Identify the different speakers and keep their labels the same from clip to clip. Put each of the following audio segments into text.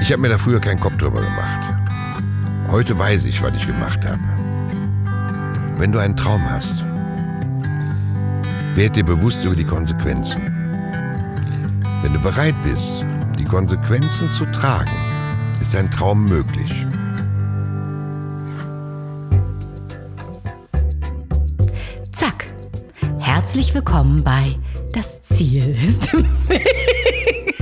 Speaker 1: Ich habe mir da früher keinen Kopf drüber gemacht. Heute weiß ich, was ich gemacht habe. Wenn du einen Traum hast, werd dir bewusst über die Konsequenzen. Wenn du bereit bist, die Konsequenzen zu tragen, ist dein Traum möglich.
Speaker 2: Zack. Herzlich willkommen bei Das Ziel ist im Weg.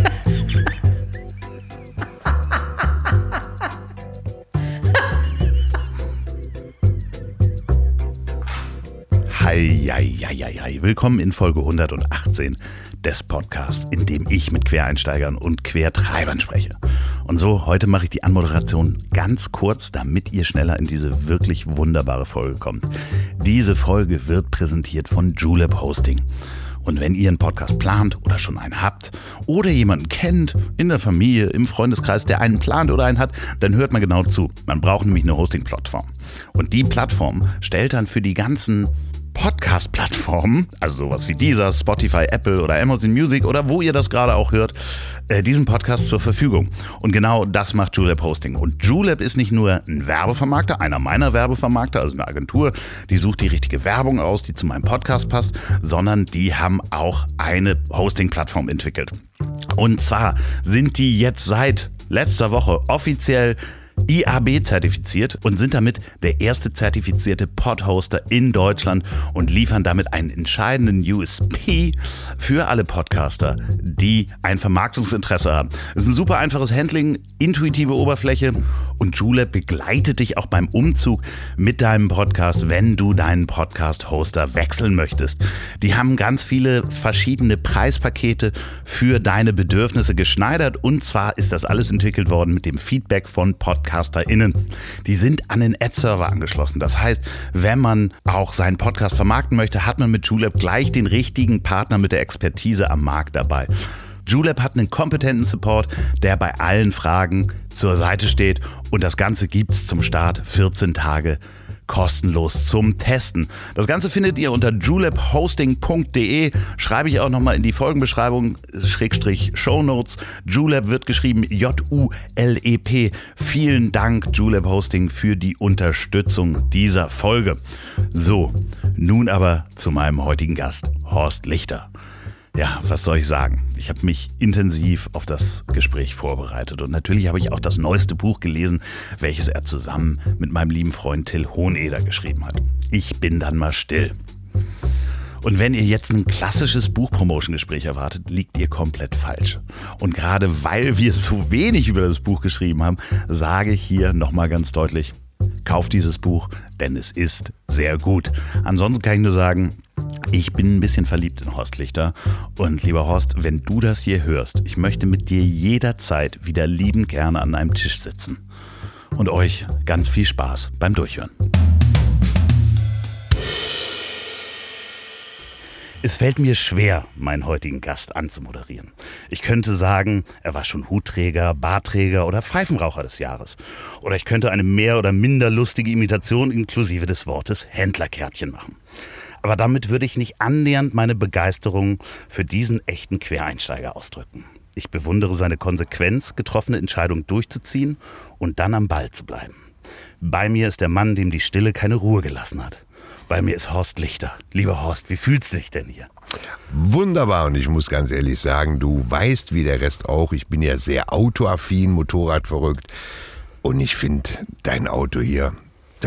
Speaker 3: Eieieiei. Willkommen in Folge 118 des Podcasts, in dem ich mit Quereinsteigern und Quertreibern spreche. Und so, heute mache ich die Anmoderation ganz kurz, damit ihr schneller in diese wirklich wunderbare Folge kommt. Diese Folge wird präsentiert von Julep Hosting. Und wenn ihr einen Podcast plant oder schon einen habt oder jemanden kennt in der Familie, im Freundeskreis, der einen plant oder einen hat, dann hört man genau zu. Man braucht nämlich eine Hosting-Plattform. Und die Plattform stellt dann für die ganzen Podcast-Plattformen, also sowas wie dieser, Spotify, Apple oder Amazon Music oder wo ihr das gerade auch hört, äh, diesen Podcast zur Verfügung. Und genau das macht Julep Hosting. Und Julep ist nicht nur ein Werbevermarkter, einer meiner Werbevermarkter, also eine Agentur, die sucht die richtige Werbung aus, die zu meinem Podcast passt, sondern die haben auch eine Hosting-Plattform entwickelt. Und zwar sind die jetzt seit letzter Woche offiziell IAB zertifiziert und sind damit der erste zertifizierte Podhoster in Deutschland und liefern damit einen entscheidenden USP für alle Podcaster, die ein Vermarktungsinteresse haben. Es ist ein super einfaches Handling, intuitive Oberfläche und Julep begleitet dich auch beim Umzug mit deinem Podcast, wenn du deinen Podcast-Hoster wechseln möchtest. Die haben ganz viele verschiedene Preispakete für deine Bedürfnisse geschneidert und zwar ist das alles entwickelt worden mit dem Feedback von PodcasterInnen. Die sind an den Ad-Server angeschlossen. Das heißt, wenn man auch seinen Podcast vermarkten möchte, hat man mit Julep gleich den richtigen Partner mit der Expertise am Markt dabei. Julep hat einen kompetenten Support, der bei allen Fragen zur Seite steht und das Ganze gibt's zum Start 14 Tage kostenlos zum Testen. Das Ganze findet ihr unter julephosting.de. Schreibe ich auch nochmal in die Folgenbeschreibung, Schrägstrich Shownotes. Julep wird geschrieben J-U-L-E-P. Vielen Dank, Julep Hosting, für die Unterstützung dieser Folge. So, nun aber zu meinem heutigen Gast, Horst Lichter. Ja, was soll ich sagen? Ich habe mich intensiv auf das Gespräch vorbereitet und natürlich habe ich auch das neueste Buch gelesen, welches er zusammen mit meinem lieben Freund Till Hoheneder geschrieben hat. Ich bin dann mal still. Und wenn ihr jetzt ein klassisches Buchpromotion-Gespräch erwartet, liegt ihr komplett falsch. Und gerade weil wir so wenig über das Buch geschrieben haben, sage ich hier nochmal ganz deutlich, kauft dieses Buch, denn es ist sehr gut. Ansonsten kann ich nur sagen, ich bin ein bisschen verliebt in Horst Lichter. Und lieber Horst, wenn du das hier hörst, ich möchte mit dir jederzeit wieder liebend gerne an einem Tisch sitzen. Und euch ganz viel Spaß beim Durchhören. Es fällt mir schwer, meinen heutigen Gast anzumoderieren. Ich könnte sagen, er war schon Hutträger, Barträger oder Pfeifenraucher des Jahres. Oder ich könnte eine mehr oder minder lustige Imitation inklusive des Wortes Händlerkärtchen machen. Aber damit würde ich nicht annähernd meine Begeisterung für diesen echten Quereinsteiger ausdrücken. Ich bewundere seine Konsequenz, getroffene Entscheidungen durchzuziehen und dann am Ball zu bleiben. Bei mir ist der Mann, dem die Stille keine Ruhe gelassen hat. Bei mir ist Horst Lichter. Lieber Horst, wie fühlst du dich denn hier?
Speaker 1: Wunderbar und ich muss ganz ehrlich sagen, du weißt wie der Rest auch, ich bin ja sehr autoaffin, Motorrad verrückt und ich finde dein Auto hier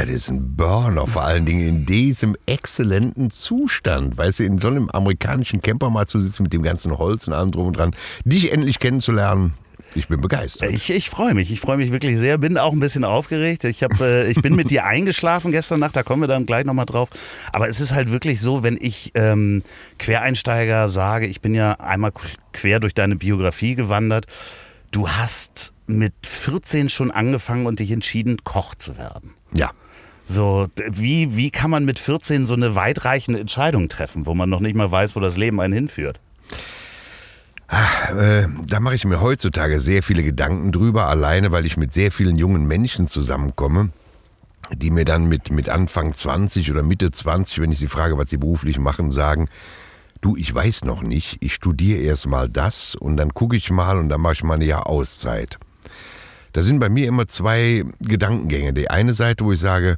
Speaker 1: das ist ein Burner, vor allen Dingen in diesem exzellenten Zustand. Weißt du, in so einem amerikanischen Camper mal zu sitzen mit dem ganzen Holz und allem drum und dran, dich endlich kennenzulernen. Ich bin begeistert.
Speaker 3: Ich, ich freue mich. Ich freue mich wirklich sehr. Bin auch ein bisschen aufgeregt. Ich, hab, äh, ich bin mit dir eingeschlafen gestern Nacht. Da kommen wir dann gleich nochmal drauf. Aber es ist halt wirklich so, wenn ich ähm, Quereinsteiger sage, ich bin ja einmal quer durch deine Biografie gewandert. Du hast mit 14 schon angefangen und dich entschieden, Koch zu werden.
Speaker 1: Ja.
Speaker 3: So, wie, wie kann man mit 14 so eine weitreichende Entscheidung treffen, wo man noch nicht mal weiß, wo das Leben einen hinführt?
Speaker 1: Ach, äh, da mache ich mir heutzutage sehr viele Gedanken drüber, alleine weil ich mit sehr vielen jungen Menschen zusammenkomme, die mir dann mit, mit Anfang 20 oder Mitte 20, wenn ich sie frage, was sie beruflich machen, sagen, du, ich weiß noch nicht, ich studiere erst mal das und dann gucke ich mal und dann mache ich mal eine Jahr Auszeit. da sind bei mir immer zwei Gedankengänge. Die eine Seite, wo ich sage,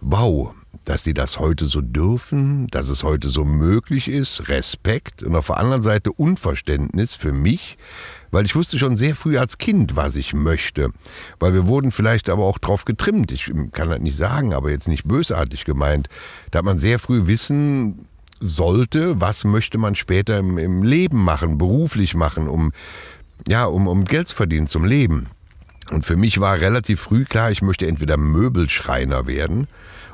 Speaker 1: wow, dass sie das heute so dürfen, dass es heute so möglich ist, Respekt und auf der anderen Seite Unverständnis für mich, weil ich wusste schon sehr früh als Kind, was ich möchte. Weil wir wurden vielleicht aber auch drauf getrimmt. Ich kann das nicht sagen, aber jetzt nicht bösartig gemeint. Da man sehr früh wissen sollte, was möchte man später im, im Leben machen, beruflich machen, um, ja, um, um Geld zu verdienen zum Leben. Und für mich war relativ früh klar, ich möchte entweder Möbelschreiner werden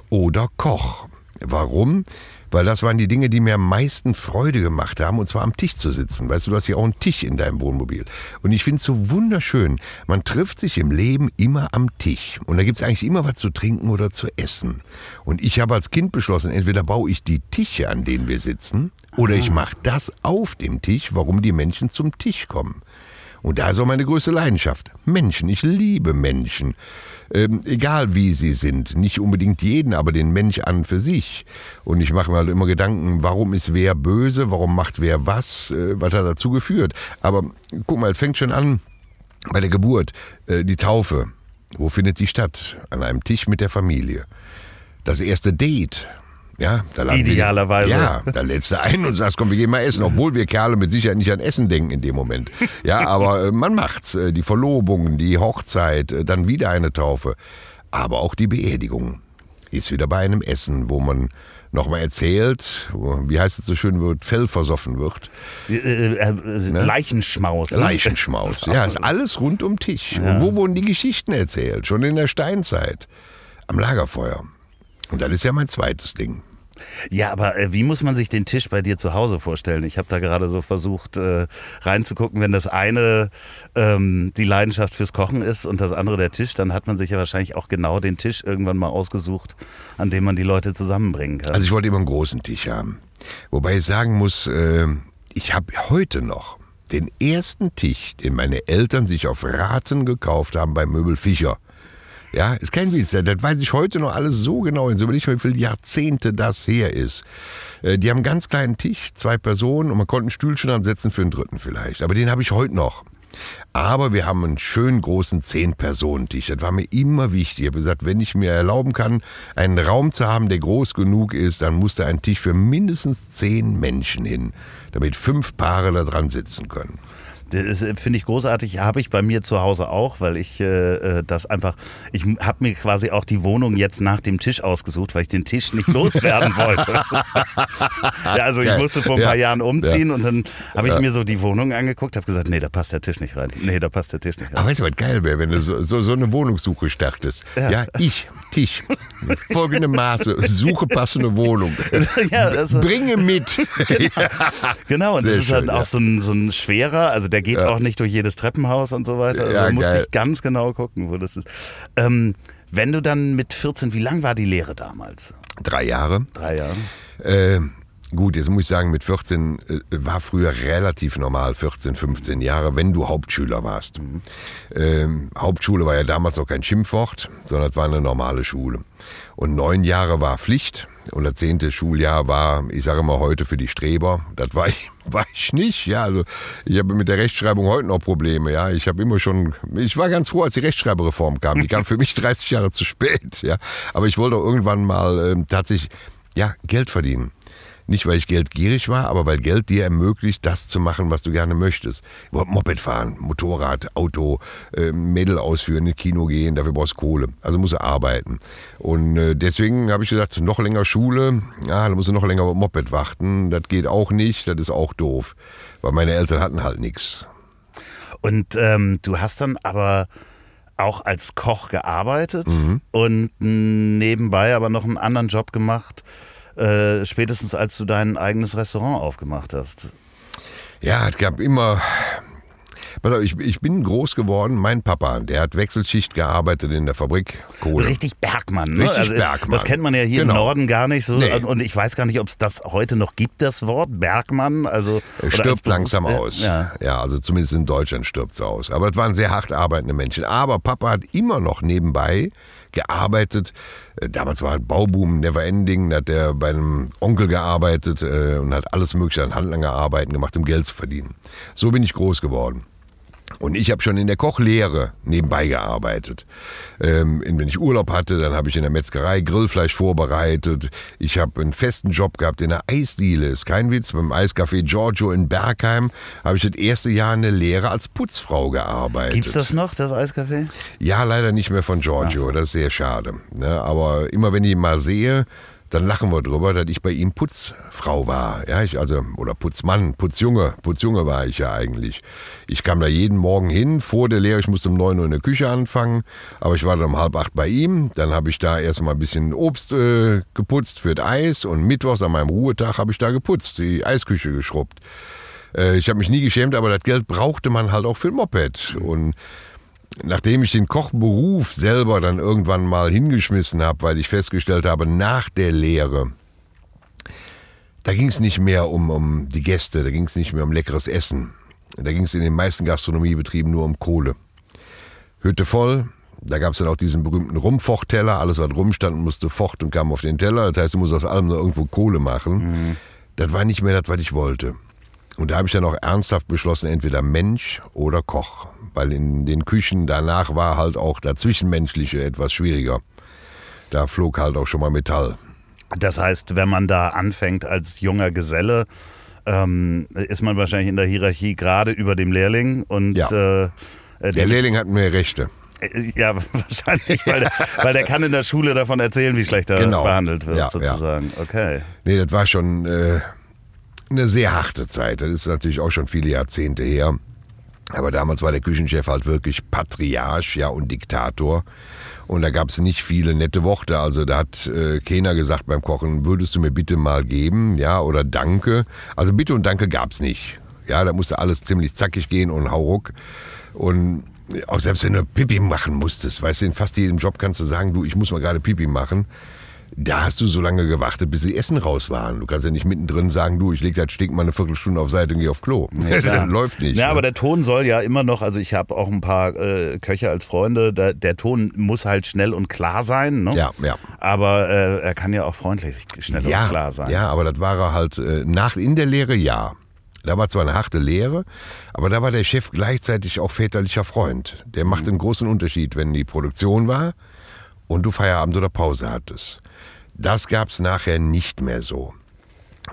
Speaker 1: oder Koch. Warum? Weil das waren die Dinge, die mir am meisten Freude gemacht haben, und zwar am Tisch zu sitzen. Weißt du, du hast ja auch einen Tisch in deinem Wohnmobil. Und ich finde es so wunderschön. Man trifft sich im Leben immer am Tisch. Und da gibt es eigentlich immer was zu trinken oder zu essen. Und ich habe als Kind beschlossen, entweder baue ich die Tische, an denen wir sitzen, oder ich mache das auf dem Tisch, warum die Menschen zum Tisch kommen. Und da ist auch meine größte Leidenschaft. Menschen. Ich liebe Menschen. Ähm, egal wie sie sind. Nicht unbedingt jeden, aber den Mensch an für sich. Und ich mache mir halt immer Gedanken, warum ist wer böse, warum macht wer was, äh, was hat dazu geführt. Aber guck mal, es fängt schon an bei der Geburt, äh, die Taufe. Wo findet die statt? An einem Tisch mit der Familie. Das erste Date. Ja, da
Speaker 3: Idealerweise.
Speaker 1: Sie, ja, da lädst du ein und sagst, komm, wir gehen mal essen, obwohl wir Kerle mit Sicherheit nicht an Essen denken in dem Moment. Ja, aber äh, man macht's. Äh, die Verlobung, die Hochzeit, äh, dann wieder eine Taufe. Aber auch die Beerdigung ist wieder bei einem Essen, wo man nochmal erzählt, wie heißt es so schön wird, Fell versoffen wird.
Speaker 3: Äh, äh, ne? Leichenschmaus.
Speaker 1: Ne? Leichenschmaus. Ja, ist alles rund um Tisch. Ja. Und wo wurden die Geschichten erzählt? Schon in der Steinzeit. Am Lagerfeuer. Und das ist ja mein zweites Ding.
Speaker 3: Ja, aber äh, wie muss man sich den Tisch bei dir zu Hause vorstellen? Ich habe da gerade so versucht äh, reinzugucken, wenn das eine ähm, die Leidenschaft fürs Kochen ist und das andere der Tisch, dann hat man sich ja wahrscheinlich auch genau den Tisch irgendwann mal ausgesucht, an dem man die Leute zusammenbringen kann.
Speaker 1: Also ich wollte immer einen großen Tisch haben. Wobei ich sagen muss, äh, ich habe heute noch den ersten Tisch, den meine Eltern sich auf Raten gekauft haben bei Möbel Fischer. Ja, ist kein Witz. Das weiß ich heute noch alles so genau. Jetzt überleg mal, wie viele Jahrzehnte das her ist. Äh, die haben einen ganz kleinen Tisch, zwei Personen und man konnte ein Stühlchen ansetzen für einen dritten vielleicht. Aber den habe ich heute noch. Aber wir haben einen schönen großen Zehn-Personen-Tisch. Das war mir immer wichtig. Ich habe gesagt, wenn ich mir erlauben kann, einen Raum zu haben, der groß genug ist, dann muss da ein Tisch für mindestens zehn Menschen hin, damit fünf Paare da dran sitzen können.
Speaker 3: Das äh, finde ich großartig. Habe ich bei mir zu Hause auch, weil ich äh, äh das einfach, ich habe mir quasi auch die Wohnung jetzt nach dem Tisch ausgesucht, weil ich den Tisch nicht loswerden wollte. ja, also ich musste vor ein paar ja. Jahren umziehen ja. und dann habe ich mir so die Wohnung angeguckt, habe gesagt, nee, da passt der Tisch nicht rein. Nee, da passt der Tisch nicht rein.
Speaker 1: Aber weißt du, was geil wäre, wenn du so, so, so eine Wohnungssuche startest? Ja, ich, Tisch. Folgende Maße, suche passende Wohnung. Bringe mit.
Speaker 3: genau, genau und Sehr das ist halt auch so ein, so ein schwerer, also der der geht ja. auch nicht durch jedes Treppenhaus und so weiter. Also ja, muss ich ganz genau gucken, wo das ist. Ähm, wenn du dann mit 14, wie lang war die Lehre damals?
Speaker 1: Drei Jahre.
Speaker 3: Drei Jahre.
Speaker 1: Äh, Gut, jetzt muss ich sagen, mit 14 äh, war früher relativ normal, 14, 15 Jahre, wenn du Hauptschüler warst. Mhm. Ähm, Hauptschule war ja damals auch kein Schimpfwort, sondern es war eine normale Schule. Und neun Jahre war Pflicht und das zehnte Schuljahr war, ich sage mal heute für die Streber. Das war ich, war ich nicht. Ja, also ich habe mit der Rechtschreibung heute noch Probleme. Ja, ich habe immer schon, ich war ganz froh, als die Rechtschreibereform kam. Die kam für mich 30 Jahre zu spät. Ja, aber ich wollte auch irgendwann mal ähm, tatsächlich ja Geld verdienen. Nicht, weil ich geldgierig war, aber weil Geld dir ermöglicht, das zu machen, was du gerne möchtest. Moped fahren, Motorrad, Auto, äh, Mädel ausführen, ins Kino gehen, dafür brauchst du Kohle. Also musst du arbeiten. Und äh, deswegen habe ich gesagt, noch länger Schule, ja, da musst du noch länger Moped warten. Das geht auch nicht, das ist auch doof. Weil meine Eltern hatten halt nichts.
Speaker 3: Und ähm, du hast dann aber auch als Koch gearbeitet mhm. und nebenbei aber noch einen anderen Job gemacht, äh, spätestens als du dein eigenes Restaurant aufgemacht hast?
Speaker 1: Ja, es gab immer. Ich, ich bin groß geworden, mein Papa, der hat Wechselschicht gearbeitet in der Fabrik Kohle.
Speaker 3: Richtig Bergmann, ne?
Speaker 1: Richtig also, Bergmann.
Speaker 3: Das kennt man ja hier genau. im Norden gar nicht so. Nee. Und ich weiß gar nicht, ob es das heute noch gibt, das Wort Bergmann. Also,
Speaker 1: stirbt langsam aus. Ja. ja, also zumindest in Deutschland stirbt es aus. Aber es waren sehr hart arbeitende Menschen. Aber Papa hat immer noch nebenbei gearbeitet. Äh, damals war halt Bauboom never ending. Da hat er bei einem Onkel gearbeitet äh, und hat alles Mögliche an Handlangerarbeiten gemacht, um Geld zu verdienen. So bin ich groß geworden. Und ich habe schon in der Kochlehre nebenbei gearbeitet. Ähm, wenn ich Urlaub hatte, dann habe ich in der Metzgerei Grillfleisch vorbereitet. Ich habe einen festen Job gehabt in der Eisdiele. Ist kein Witz. Beim Eiscafé Giorgio in Bergheim habe ich das erste Jahr in der Lehre als Putzfrau gearbeitet.
Speaker 3: Gibt's das noch, das Eiscafé?
Speaker 1: Ja, leider nicht mehr von Giorgio.
Speaker 3: So.
Speaker 1: Das ist sehr schade. Ne? Aber immer wenn ich ihn mal sehe, dann lachen wir drüber, dass ich bei ihm Putzfrau war. Ja, ich also, oder Putzmann, Putzjunge. Putzjunge war ich ja eigentlich. Ich kam da jeden Morgen hin, vor der Lehre, ich musste um 9 Uhr in der Küche anfangen, aber ich war dann um halb acht bei ihm. Dann habe ich da erst mal ein bisschen Obst äh, geputzt für das Eis und mittwochs an meinem Ruhetag habe ich da geputzt, die Eisküche geschrubbt. Äh, ich habe mich nie geschämt, aber das Geld brauchte man halt auch für ein Moped. Und nachdem ich den Kochberuf selber dann irgendwann mal hingeschmissen habe, weil ich festgestellt habe, nach der Lehre, da ging es nicht mehr um, um die Gäste, da ging es nicht mehr um leckeres Essen. Da ging es in den meisten Gastronomiebetrieben nur um Kohle. Hütte voll, da gab es dann auch diesen berühmten Rumfochtteller, alles was rumstand musste focht und kam auf den Teller. Das heißt, du musst aus allem nur irgendwo Kohle machen. Das war nicht mehr das, was ich wollte. Und da habe ich dann auch ernsthaft beschlossen, entweder Mensch oder Koch. Weil in den Küchen danach war halt auch das Zwischenmenschliche etwas schwieriger. Da flog halt auch schon mal Metall.
Speaker 3: Das heißt, wenn man da anfängt als junger Geselle, ähm, ist man wahrscheinlich in der Hierarchie gerade über dem Lehrling und
Speaker 1: Ja.
Speaker 3: äh, äh,
Speaker 1: Der
Speaker 3: dem-
Speaker 1: Lehrling hat mehr Rechte.
Speaker 3: Äh, Ja, wahrscheinlich, weil der, weil der kann in der Schule davon erzählen, wie schlecht er
Speaker 1: Genau.
Speaker 3: behandelt wird,
Speaker 1: Ja,
Speaker 3: sozusagen. Okay.
Speaker 1: Nee, das war schon äh, eine sehr harte Zeit. Das ist natürlich auch schon viele Jahrzehnte her. Aber damals war der Küchenchef halt wirklich Patriarch, ja, und Diktator. Und da gab es nicht viele nette Worte. Also da hat äh, keiner gesagt beim Kochen, würdest du mir bitte mal geben, ja, oder Danke. Also Bitte und Danke gab's nicht. Ja, da musste alles ziemlich zackig gehen und hauruck. Und auch selbst wenn du Pipi machen musstest, weißt du, in fast jedem Job kannst du sagen, du, ich muss mal gerade Pipi machen. Da hast du so lange gewartet, bis die Essen raus waren. Du kannst ja nicht mittendrin sagen, du, ich leg das Stink mal eine Viertelstunde auf Seite und geh auf Klo.
Speaker 3: klar.
Speaker 1: das läuft nicht.
Speaker 3: Ja,
Speaker 1: ne?
Speaker 3: aber der Ton soll ja immer noch, also ich habe auch ein paar äh, Köche als Freunde, der, der Ton muss halt schnell und klar sein. Ne?
Speaker 1: Ja, ja.
Speaker 3: Aber äh, er kann ja auch freundlich, schnell
Speaker 1: ja,
Speaker 3: und klar sein.
Speaker 1: Ja, aber das war er halt äh, nach in der Lehre ja. Da war zwar eine harte Lehre, aber da war der Chef gleichzeitig auch väterlicher Freund. Der
Speaker 3: Mhm.
Speaker 1: macht einen großen Unterschied, wenn die Produktion war und du Feierabend oder Pause hattest. Das gab's nachher nicht mehr so.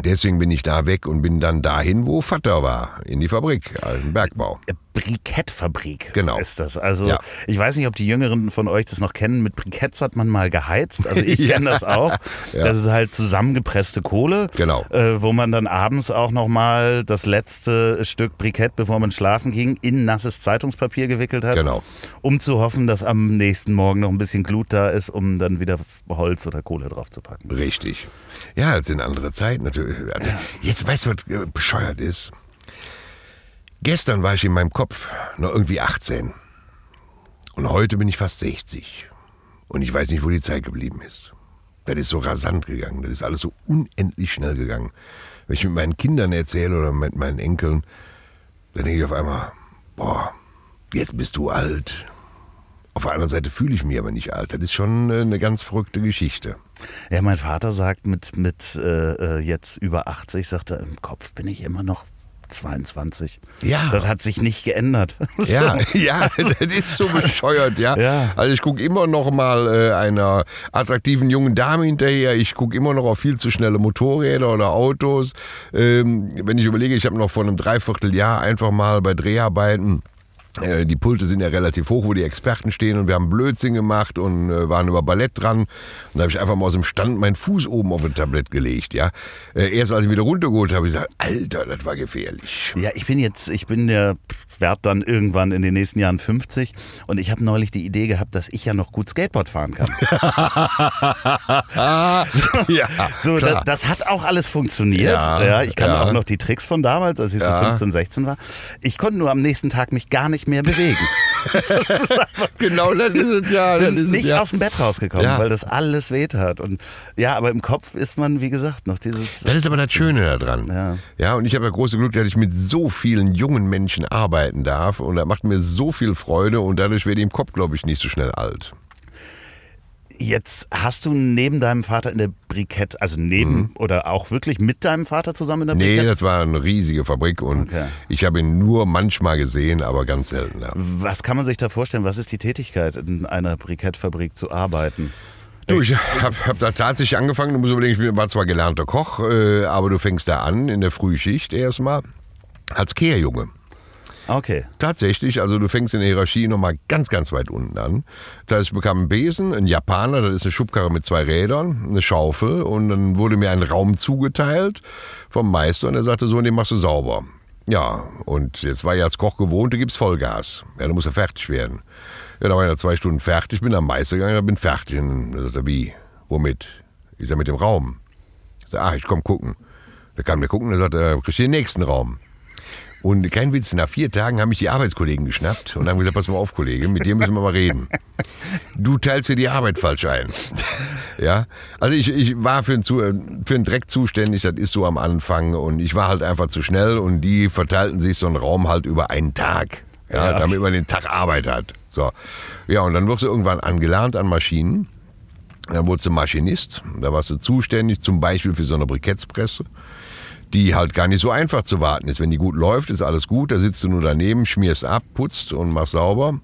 Speaker 1: Deswegen bin ich da weg und bin dann dahin, wo Vater war, in die Fabrik, also im Bergbau.
Speaker 3: Brikettfabrik
Speaker 1: Genau.
Speaker 3: ist das. Also
Speaker 1: Ja.
Speaker 3: ich weiß nicht, ob die Jüngeren von euch das noch kennen. Mit Briketts hat man mal geheizt. Also ich kenne das auch.
Speaker 1: Ja.
Speaker 3: Das ist halt zusammengepresste Kohle,
Speaker 1: Genau.
Speaker 3: äh, wo man dann abends auch noch mal das letzte Stück Brikett, bevor man schlafen ging, in nasses Zeitungspapier gewickelt hat,
Speaker 1: Genau.
Speaker 3: um zu hoffen, dass am nächsten Morgen noch ein bisschen Glut da ist, um dann wieder Holz oder Kohle drauf zu packen.
Speaker 1: Richtig. Ja, das sind andere Zeiten natürlich. Also, Jetzt weißt du, was äh, bescheuert ist? Gestern war ich in meinem Kopf noch irgendwie 18. Und heute bin ich fast 60. Und ich weiß nicht, wo die Zeit geblieben ist. Das ist so rasant gegangen. Das ist alles so unendlich schnell gegangen. Wenn ich mit meinen Kindern erzähle oder mit meinen Enkeln, dann denke ich auf einmal, boah, jetzt bist du alt. Auf der anderen Seite fühle ich mich aber nicht alt. Das ist schon äh, eine ganz verrückte Geschichte.
Speaker 3: Ja, mein Vater sagt mit, mit äh, äh, jetzt über 80, sagt er, im Kopf bin ich immer noch 22.
Speaker 1: Ja.
Speaker 3: Das hat sich nicht geändert.
Speaker 1: Ja, ja, das ist so bescheuert, ja.
Speaker 3: Ja.
Speaker 1: Also ich gucke immer noch mal äh, einer attraktiven jungen Dame hinterher. Ich gucke immer noch auf viel zu schnelle Motorräder oder Autos. Ähm, wenn ich überlege, ich habe noch vor einem Dreivierteljahr einfach mal bei Dreharbeiten die Pulte sind ja relativ hoch, wo die Experten stehen und wir haben Blödsinn gemacht und äh, waren über Ballett dran. Und da habe ich einfach mal aus dem Stand meinen Fuß oben auf ein Tablett gelegt, ja. Äh, erst als ich wieder runtergeholt habe, habe ich gesagt, Alter, das war gefährlich.
Speaker 3: Ja, ich bin jetzt, ich bin der werd dann irgendwann in den nächsten Jahren 50 und ich habe neulich die Idee gehabt, dass ich ja noch gut Skateboard fahren kann.
Speaker 1: ja,
Speaker 3: So, das,
Speaker 1: klar.
Speaker 3: das hat auch alles funktioniert.
Speaker 1: Ja,
Speaker 3: Ja, ich kann
Speaker 1: ja.
Speaker 3: auch noch die Tricks von damals, als ich
Speaker 1: Ja.
Speaker 3: so 15, 16 war. Ich konnte nur am nächsten Tag mich gar nicht mehr bewegen. das ist einfach
Speaker 1: genau, das ist es ja. Das
Speaker 3: bin
Speaker 1: ist es,
Speaker 3: nicht
Speaker 1: ja.
Speaker 3: aus dem Bett rausgekommen,
Speaker 1: Ja.
Speaker 3: weil das alles weht hat. Und ja, aber im Kopf ist man, wie gesagt, noch dieses.
Speaker 1: Das ist aber das Schöne daran.
Speaker 3: Ja.
Speaker 1: ja, und ich habe das große Glück, dass ich mit so vielen jungen Menschen arbeiten darf und das macht mir so viel Freude und dadurch werde ich im Kopf, glaube ich, nicht so schnell alt.
Speaker 3: Jetzt hast du neben deinem Vater in der Brikett, also neben mhm. oder auch wirklich mit deinem Vater zusammen in der Brikett?
Speaker 1: Nee, das war eine riesige Fabrik und okay. ich habe ihn nur manchmal gesehen, aber ganz selten. Ja.
Speaker 3: Was kann man sich da vorstellen? Was ist die Tätigkeit, in einer Brikettfabrik zu arbeiten?
Speaker 1: Du, ich habe hab da tatsächlich angefangen. Du musst überlegen, ich war zwar gelernter Koch, äh, aber du fängst da an in der Frühschicht erstmal als Kehrjunge.
Speaker 3: Okay.
Speaker 1: Tatsächlich, also du fängst in der Hierarchie nochmal ganz, ganz weit unten an. Da ich bekam einen Besen, ein Japaner, das ist eine Schubkarre mit zwei Rädern, eine Schaufel und dann wurde mir ein Raum zugeteilt vom Meister und er sagte so, und den machst du sauber. Ja, und jetzt war ich als Koch gewohnt, du gibst Vollgas. Ja, du musst ja fertig werden. Ja, dann war ich nach zwei Stunden fertig, bin am Meister gegangen, bin fertig. Und dann sagt er, wie? Womit? Ich sag, mit dem Raum. Ich sag, ach, ich komm gucken. Da kam der gucken und er sagt, äh, kriegst du den nächsten Raum. Und kein Witz, nach vier Tagen haben mich die Arbeitskollegen geschnappt und haben gesagt, pass mal auf, Kollege, mit dir müssen wir mal reden. Du teilst dir die Arbeit falsch ein. ja, also ich, ich war für den, für den Dreck zuständig, das ist so am Anfang und ich war halt einfach zu schnell und die verteilten sich so einen Raum halt über einen Tag, ja, ja. damit man den Tag Arbeit hat. So, ja, und dann wirst du irgendwann angelernt an Maschinen. Dann wurdest du Maschinist, da warst du zuständig zum Beispiel für so eine Brikettspresse die halt gar nicht so einfach zu warten ist. Wenn die gut läuft, ist alles gut, da sitzt du nur daneben, schmierst ab, putzt und machst sauber.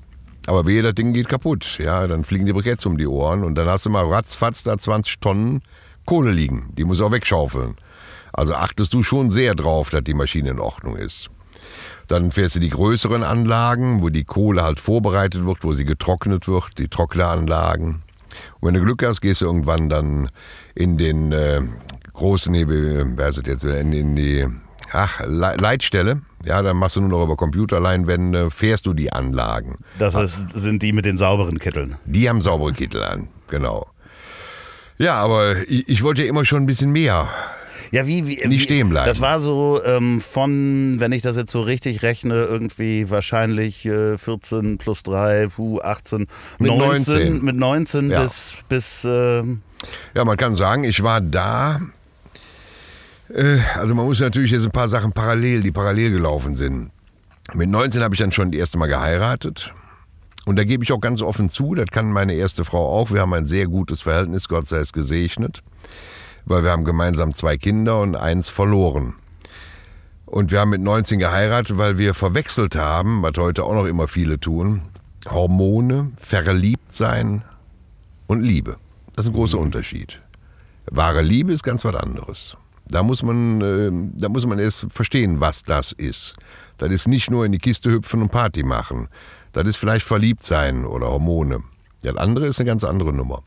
Speaker 1: Aber wehe, das Ding geht kaputt. Ja, dann fliegen die Briketts um die Ohren und dann hast du mal ratzfatz da 20 Tonnen Kohle liegen. Die muss auch wegschaufeln. Also achtest du schon sehr drauf, dass die Maschine in Ordnung ist. Dann fährst du die größeren Anlagen, wo die Kohle halt vorbereitet wird, wo sie getrocknet wird, die Trockneranlagen. Und wenn du Glück hast, gehst du irgendwann dann in den äh, großen, nee, wer ist jetzt, in, in die ach, Leitstelle. Ja, dann machst du nur noch über Computerleinwände, fährst du die Anlagen.
Speaker 3: Das ist, sind die mit den sauberen Kitteln.
Speaker 1: Die haben saubere Kittel an, genau. Ja, aber ich, ich wollte ja immer schon ein bisschen mehr.
Speaker 3: Ja, wie, wie
Speaker 1: nicht stehen bleiben.
Speaker 3: Das war so ähm, von, wenn ich das jetzt so richtig rechne, irgendwie wahrscheinlich äh, 14 plus 3, puh, 18, mit 19, 19. Mit 19 ja. bis. bis äh,
Speaker 1: ja, man kann sagen, ich war da also man muss natürlich jetzt ein paar Sachen parallel, die parallel gelaufen sind. Mit 19 habe ich dann schon das erste Mal geheiratet. Und da gebe ich auch ganz offen zu, das kann meine erste Frau auch. Wir haben ein sehr gutes Verhältnis, Gott sei es gesegnet. Weil wir haben gemeinsam zwei Kinder und eins verloren. Und wir haben mit 19 geheiratet, weil wir verwechselt haben, was heute auch noch immer viele tun, Hormone, verliebt sein und Liebe. Das ist ein großer mhm. Unterschied. Wahre Liebe ist ganz was anderes. Da muss man, äh, da muss man erst verstehen, was das ist. Das ist nicht nur in die Kiste hüpfen und Party machen. Das ist vielleicht verliebt sein oder Hormone. Das andere ist eine ganz andere Nummer.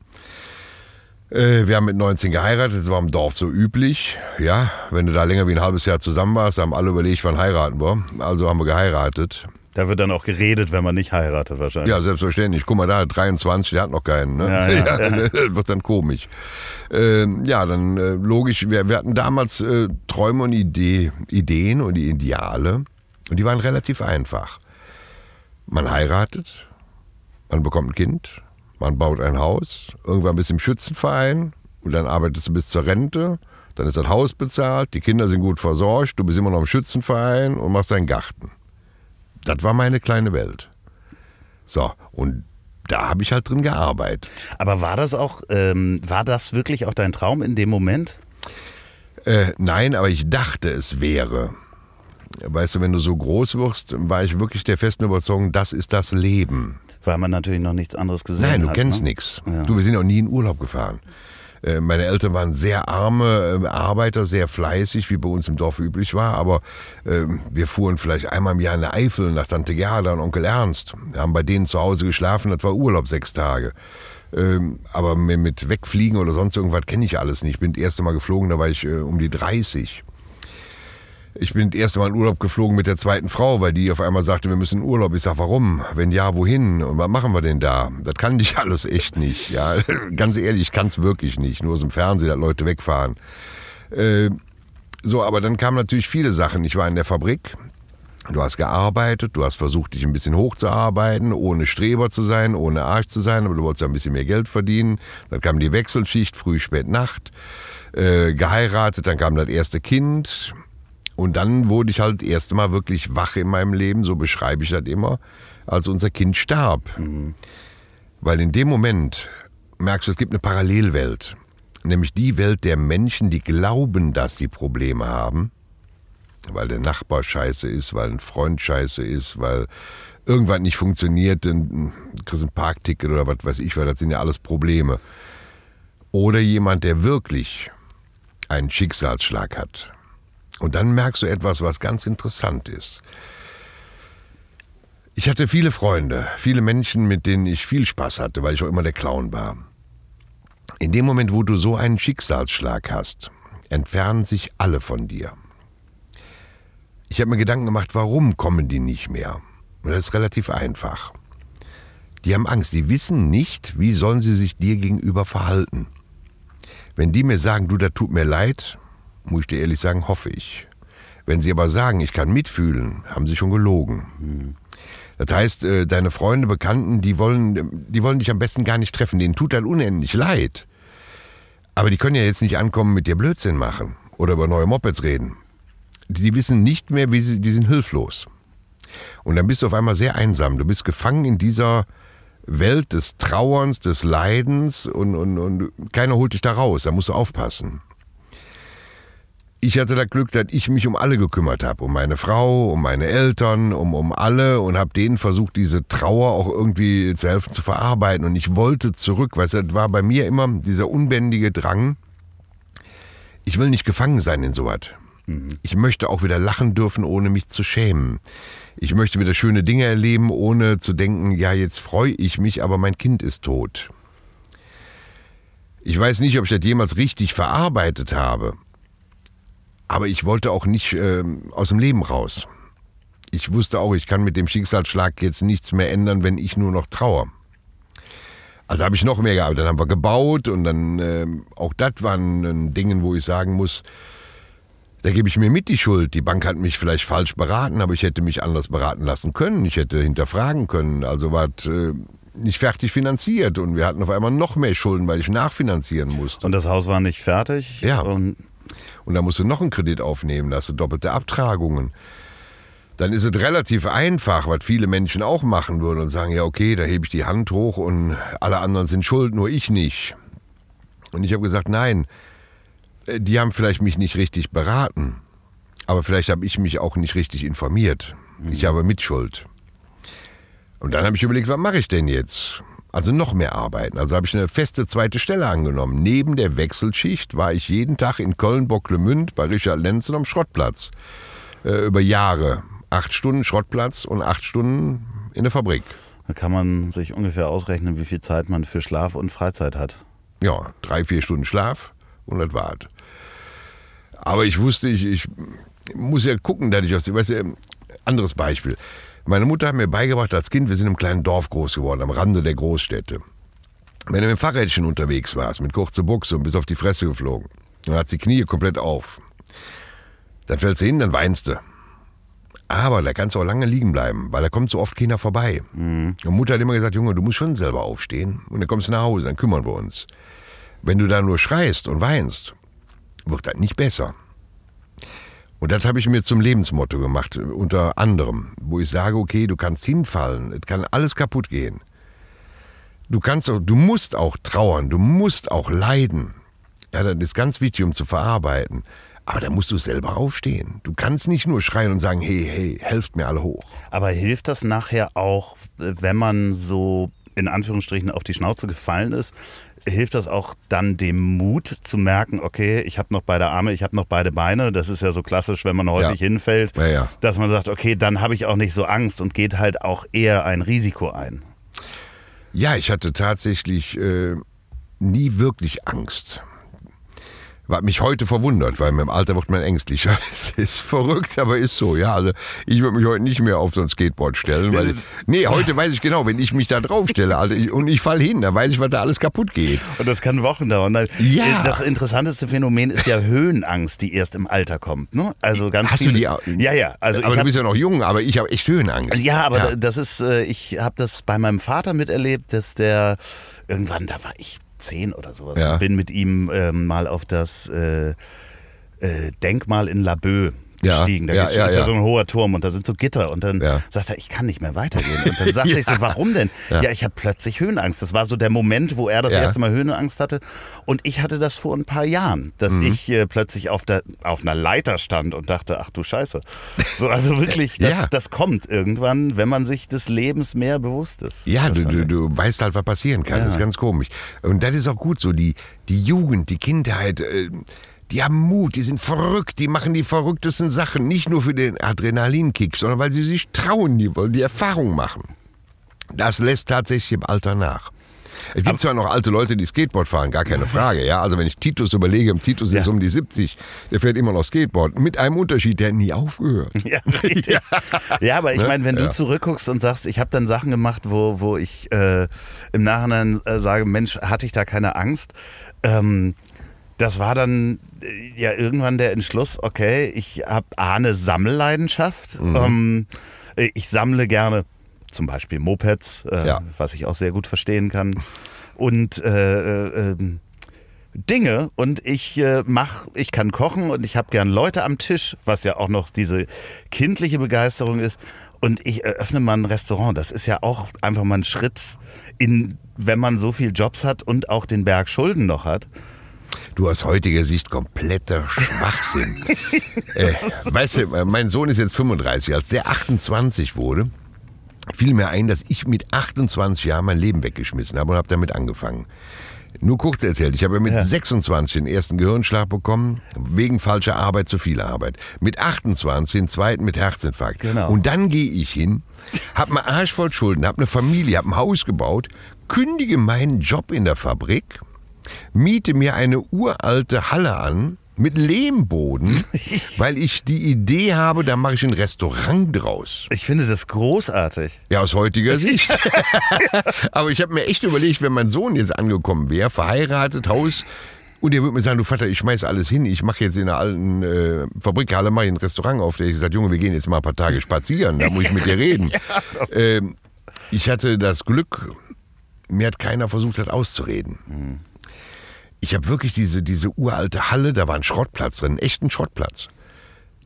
Speaker 1: Äh, wir haben mit 19 geheiratet, das war im Dorf so üblich. Ja, wenn du da länger wie ein halbes Jahr zusammen warst, haben alle überlegt, wann heiraten wir. Also haben wir geheiratet.
Speaker 3: Da wird dann auch geredet, wenn man nicht heiratet wahrscheinlich.
Speaker 1: Ja, selbstverständlich. Guck mal da, 23, der hat noch keinen. Ne? Ja, ja, ja. Das wird dann komisch. Äh, ja, dann äh, logisch, wir, wir, hatten damals äh, Träume und Idee, Ideen und die Ideale. Und die waren relativ einfach. Man heiratet, man bekommt ein Kind, man baut ein Haus, irgendwann bist du im Schützenverein und dann arbeitest du bis zur Rente. Dann ist das Haus bezahlt, die Kinder sind gut versorgt, du bist immer noch im Schützenverein und machst deinen Garten das war meine kleine Welt. So, und da habe ich halt drin gearbeitet.
Speaker 3: Aber war das auch, ähm, war das wirklich auch dein Traum in dem Moment?
Speaker 1: Äh, nein, aber ich dachte, es wäre. Weißt du, wenn du so groß wirst, war ich wirklich der festen Überzeugung, das ist das Leben.
Speaker 3: Weil man natürlich noch nichts anderes gesehen
Speaker 1: hat.
Speaker 3: Nein,
Speaker 1: du hat, kennst ne? nichts. Ja. Du, wir sind auch nie in Urlaub gefahren. Äh, meine Eltern waren sehr arme äh, Arbeiter, sehr fleißig, wie bei uns im Dorf üblich war. Aber äh, wir fuhren vielleicht einmal im Jahr in der Eifel nach Tante Gerda und Onkel Ernst. Wir haben bei denen zu Hause geschlafen, das war Urlaub sechs Tage. Ähm, aber mit Wegfliegen oder sonst irgendwas kenne ich alles nicht. Ich bin das erste Mal geflogen, da war ich äh, um die 30. Ich bin das erste Mal in Urlaub geflogen mit der zweiten Frau, weil die auf einmal sagte, wir müssen in Urlaub. Ich sag, warum? Wenn ja, wohin? Und was machen wir denn da? Das kann ich alles echt nicht. Ja, ganz ehrlich, ich kann es wirklich nicht. Nur aus dem Fernsehen, dass Leute wegfahren. Äh, so, aber dann kamen natürlich viele Sachen. Ich war in der Fabrik. Du hast gearbeitet, du hast versucht, dich ein bisschen hochzuarbeiten, ohne Streber zu sein, ohne Arsch zu sein, aber du wolltest ja ein bisschen mehr Geld verdienen. Dann kam die Wechselschicht, früh, spät, Nacht. Äh, geheiratet, dann kam das erste Kind und dann wurde ich halt das erste Mal wirklich wach in meinem Leben, so beschreibe ich das immer, als unser Kind starb. Mhm. Weil in dem Moment merkst du, es gibt eine Parallelwelt. Nämlich die Welt der Menschen, die glauben, dass sie Probleme haben, weil der Nachbar scheiße ist, weil ein Freund scheiße ist, weil irgendwas nicht funktioniert, dann kriegst du ein Parkticket oder was weiß ich, weil das sind ja alles Probleme. Oder jemand, der wirklich einen Schicksalsschlag hat. Und dann merkst du etwas, was ganz interessant ist. Ich hatte viele Freunde, viele Menschen, mit denen ich viel Spaß hatte, weil ich auch immer der Clown war. In dem Moment, wo du so einen Schicksalsschlag hast, entfernen sich alle von dir. Ich habe mir Gedanken gemacht, warum kommen die nicht mehr? Und das ist relativ einfach. Die haben Angst, die wissen nicht, wie sollen sie sich dir gegenüber verhalten. Wenn die mir sagen, du, da tut mir leid, muss ich dir ehrlich sagen, hoffe ich. Wenn sie aber sagen, ich kann mitfühlen, haben sie schon gelogen. Das heißt, äh, deine Freunde, Bekannten, die wollen, die wollen dich am besten gar nicht treffen. Denen tut dann unendlich leid. Aber die können ja jetzt nicht ankommen, mit dir Blödsinn machen oder über neue Mopeds reden. Die wissen nicht mehr, wie sie, die sind hilflos. Und dann bist du auf einmal sehr einsam. Du bist gefangen in dieser Welt des Trauerns, des Leidens und, und, und keiner holt dich da raus. Da musst du aufpassen. Ich hatte das Glück, dass ich mich um alle gekümmert habe. Um meine Frau, um meine Eltern, um, um alle und habe denen versucht, diese Trauer auch irgendwie zu helfen zu verarbeiten. Und ich wollte zurück, weil es war bei mir immer dieser unbändige Drang. Ich will nicht gefangen sein in sowas. Ich möchte auch wieder lachen dürfen, ohne mich zu schämen. Ich möchte wieder schöne Dinge erleben, ohne zu denken, ja, jetzt freue ich mich, aber mein Kind ist tot. Ich weiß nicht, ob ich das jemals richtig verarbeitet habe, aber ich wollte auch nicht äh, aus dem Leben raus. Ich wusste auch, ich kann mit dem Schicksalsschlag jetzt nichts mehr ändern, wenn ich nur noch trauere. Also habe ich noch mehr gearbeitet. Dann haben wir gebaut und dann äh, auch das waren Dingen, wo ich sagen muss, da gebe ich mir mit die Schuld. Die Bank hat mich vielleicht falsch beraten, aber ich hätte mich anders beraten lassen können. Ich hätte hinterfragen können. Also war äh, nicht fertig finanziert und wir hatten auf einmal noch mehr Schulden, weil ich nachfinanzieren musste.
Speaker 3: Und das Haus war nicht fertig?
Speaker 1: Ja.
Speaker 3: Und
Speaker 1: Und da musst du noch einen Kredit aufnehmen, da hast du doppelte Abtragungen. Dann ist es relativ einfach, was viele Menschen auch machen würden und sagen, ja okay, da hebe ich die Hand hoch und alle anderen sind schuld, nur ich nicht. Und ich habe gesagt, nein, äh, die haben vielleicht mich nicht richtig beraten, aber vielleicht habe ich mich auch nicht richtig informiert. Ich habe Mitschuld. Und dann habe ich überlegt, was mache ich denn jetzt? Also noch mehr arbeiten. Also habe ich eine feste zweite Stelle angenommen. Neben der Wechselschicht war ich jeden Tag in Köln-Bocklemünd bei Richard Lenzen am Schrottplatz. Äh, über Jahre. Acht Stunden Schrottplatz und acht Stunden in der Fabrik.
Speaker 3: da kann man sich ungefähr ausrechnen, wie viel Zeit man für Schlaf und Freizeit hat.
Speaker 1: Ja, drei, vier Stunden Schlaf und das war's. Aber ich wusste, ich, ich muss ja gucken, dass ich aus weißt du, anderes Beispiel. Meine Mutter hat mir beigebracht, als Kind, wir sind im kleinen Dorf groß geworden, am Rande der Großstädte. Wenn du mit dem Fahrrädchen unterwegs warst, mit kurzer Buchse und bist auf die Fresse geflogen, dann hat die Knie komplett auf. Dann fällst du hin, dann weinst du. Aber da kannst du auch lange liegen bleiben, weil da kommt so oft keiner vorbei. Und Mutter hat immer gesagt, Junge, du musst schon selber aufstehen. Und dann kommst du nach Hause, dann kümmern wir uns. Wenn du da nur schreist und weinst, wird das nicht besser. Und das habe ich mir zum Lebensmotto gemacht, unter anderem, wo ich sage, okay, du kannst hinfallen, es kann alles kaputt gehen. Du kannst auch, du musst auch trauern, du musst auch leiden. Ja, das ist ganz wichtig, um zu verarbeiten. Aber da musst du selber aufstehen. Du kannst nicht nur schreien und sagen, hey, hey, helft mir alle hoch.
Speaker 3: Aber hilft das nachher auch, wenn man so in Anführungsstrichen auf die Schnauze gefallen ist? Hilft das auch dann dem Mut zu merken, okay, ich habe noch beide Arme, ich habe noch beide Beine. Das ist ja so klassisch, wenn man häufig
Speaker 1: Ja.
Speaker 3: hinfällt,
Speaker 1: Ja, ja.
Speaker 3: dass man sagt, okay, dann habe ich auch nicht so Angst und geht halt auch eher ein Risiko ein.
Speaker 1: Ja, ich hatte tatsächlich äh, nie wirklich Angst. Was mich heute verwundert, weil mit dem Alter wird man ängstlicher. Es ist verrückt, aber ist so. Ja, also ich würde mich heute nicht mehr auf so ein Skateboard stellen, weil
Speaker 3: ist-
Speaker 1: nee, heute weiß ich genau, wenn ich mich da drauf stelle, Alter, ich- und ich fall hin, dann weiß ich, was da alles kaputt geht.
Speaker 3: Und das kann Wochen dauern.
Speaker 1: Ja.
Speaker 3: Das interessanteste Phänomen ist ja Höhenangst, die erst im Alter kommt. Ne? Also ganz
Speaker 1: Hast du
Speaker 3: viele,
Speaker 1: die au-
Speaker 3: Ja, ja. Also
Speaker 1: aber
Speaker 3: ich
Speaker 1: du
Speaker 3: hab,
Speaker 1: bist ja noch jung, aber ich habe echt Höhenangst.
Speaker 3: Ja, aber
Speaker 1: Ja.
Speaker 3: das ist, äh, ich habe das bei meinem Vater miterlebt, dass der irgendwann, da war ich zehn oder sowas,
Speaker 1: Ja.
Speaker 3: und bin mit ihm ähm, mal auf das äh, äh, Denkmal in Laboe
Speaker 1: Ja,
Speaker 3: gestiegen. Da
Speaker 1: ja,
Speaker 3: ist
Speaker 1: ja,
Speaker 3: ja,
Speaker 1: ja.
Speaker 3: so ein hoher Turm und da sind so Gitter. Und dann
Speaker 1: Ja.
Speaker 3: sagt er, ich kann nicht mehr weitergehen. Und dann sagte ich so, warum denn? Ja, ich habe plötzlich Höhenangst. Das war so der Moment, wo er das
Speaker 1: Ja.
Speaker 3: erste Mal Höhenangst hatte. Und ich hatte das vor ein paar Jahren, dass
Speaker 1: Mhm.
Speaker 3: ich äh, plötzlich auf, der, auf einer Leiter stand und dachte, ach du Scheiße. So, also wirklich, das,
Speaker 1: Ja.
Speaker 3: das kommt irgendwann, wenn man sich des Lebens mehr bewusst ist.
Speaker 1: Ja, du, du, du weißt halt, was passieren kann.
Speaker 3: Ja.
Speaker 1: Das ist ganz komisch. Und das ist auch gut so. Die, die Jugend, die Kindheit, äh, die haben Mut, die sind verrückt, die machen die verrücktesten Sachen. Nicht nur für den Adrenalinkick, sondern weil sie sich trauen, die wollen die Erfahrung machen. Das lässt tatsächlich im Alter nach. Es gibt zwar noch alte Leute, die Skateboard fahren, gar keine Frage. Ja, also wenn ich Titus überlege, Titus ist
Speaker 3: Ja.
Speaker 1: um die 70, der fährt immer noch Skateboard. Mit einem Unterschied, der nie aufgehört.
Speaker 3: Ja, richtig. ja. aber ich
Speaker 1: Ne?
Speaker 3: meine, wenn du
Speaker 1: Ja.
Speaker 3: zurückguckst und sagst, ich habe dann Sachen gemacht, wo, wo ich äh, im Nachhinein äh, sage, Mensch, hatte ich da keine Angst? Ähm, das war dann ja irgendwann der Entschluss, okay, ich habe eine Sammelleidenschaft.
Speaker 1: Mhm.
Speaker 3: Ähm, äh, ich sammle gerne zum Beispiel Mopeds, äh,
Speaker 1: Ja.
Speaker 3: was ich auch sehr gut verstehen kann. Und äh, äh, ähm, Dinge und ich äh, mach, ich kann kochen und ich habe gern Leute am Tisch, was ja auch noch diese kindliche Begeisterung ist. Und ich eröffne mal ein Restaurant. Das ist ja auch einfach mal ein Schritt in, wenn man so viel Jobs hat und auch den Berg Schulden noch hat.
Speaker 1: Du aus heutiger Sicht kompletter Schwachsinn. äh, weißt du, mein Sohn ist jetzt 35. Als der 28 wurde, fiel mir ein, dass ich mit 28 Jahren mein Leben weggeschmissen habe und habe damit angefangen. Nur kurz erzählt, ich habe mit
Speaker 3: Ja.
Speaker 1: 26 den ersten Gehirnschlag bekommen, wegen falscher Arbeit, zu viel Arbeit. Mit 28 den zweiten mit Herzinfarkt.
Speaker 3: Genau.
Speaker 1: Und dann gehe ich hin, habe einen Arsch voll Schulden, habe eine Familie, habe ein Haus gebaut, kündige meinen Job in der Fabrik, miete mir eine uralte Halle an mit Lehmboden, weil ich die Idee habe, da mache ich ein Restaurant draus.
Speaker 3: Ich finde das großartig.
Speaker 1: Ja, aus heutiger Sicht. Aber ich habe mir echt überlegt, wenn mein Sohn jetzt angekommen wäre, verheiratet, Haus, und er würde mir sagen, du Vater, ich schmeiß alles hin, ich mache jetzt in der alten äh, Fabrikhalle mache ich ein Restaurant auf. Der hat gesagt, Junge, wir gehen jetzt mal ein paar Tage spazieren, da muss ich mit dir reden. ähm, ich hatte das Glück, mir hat keiner versucht, das auszureden. Ich habe wirklich diese, diese uralte Halle, da war ein Schrottplatz drin, einen echten Schrottplatz.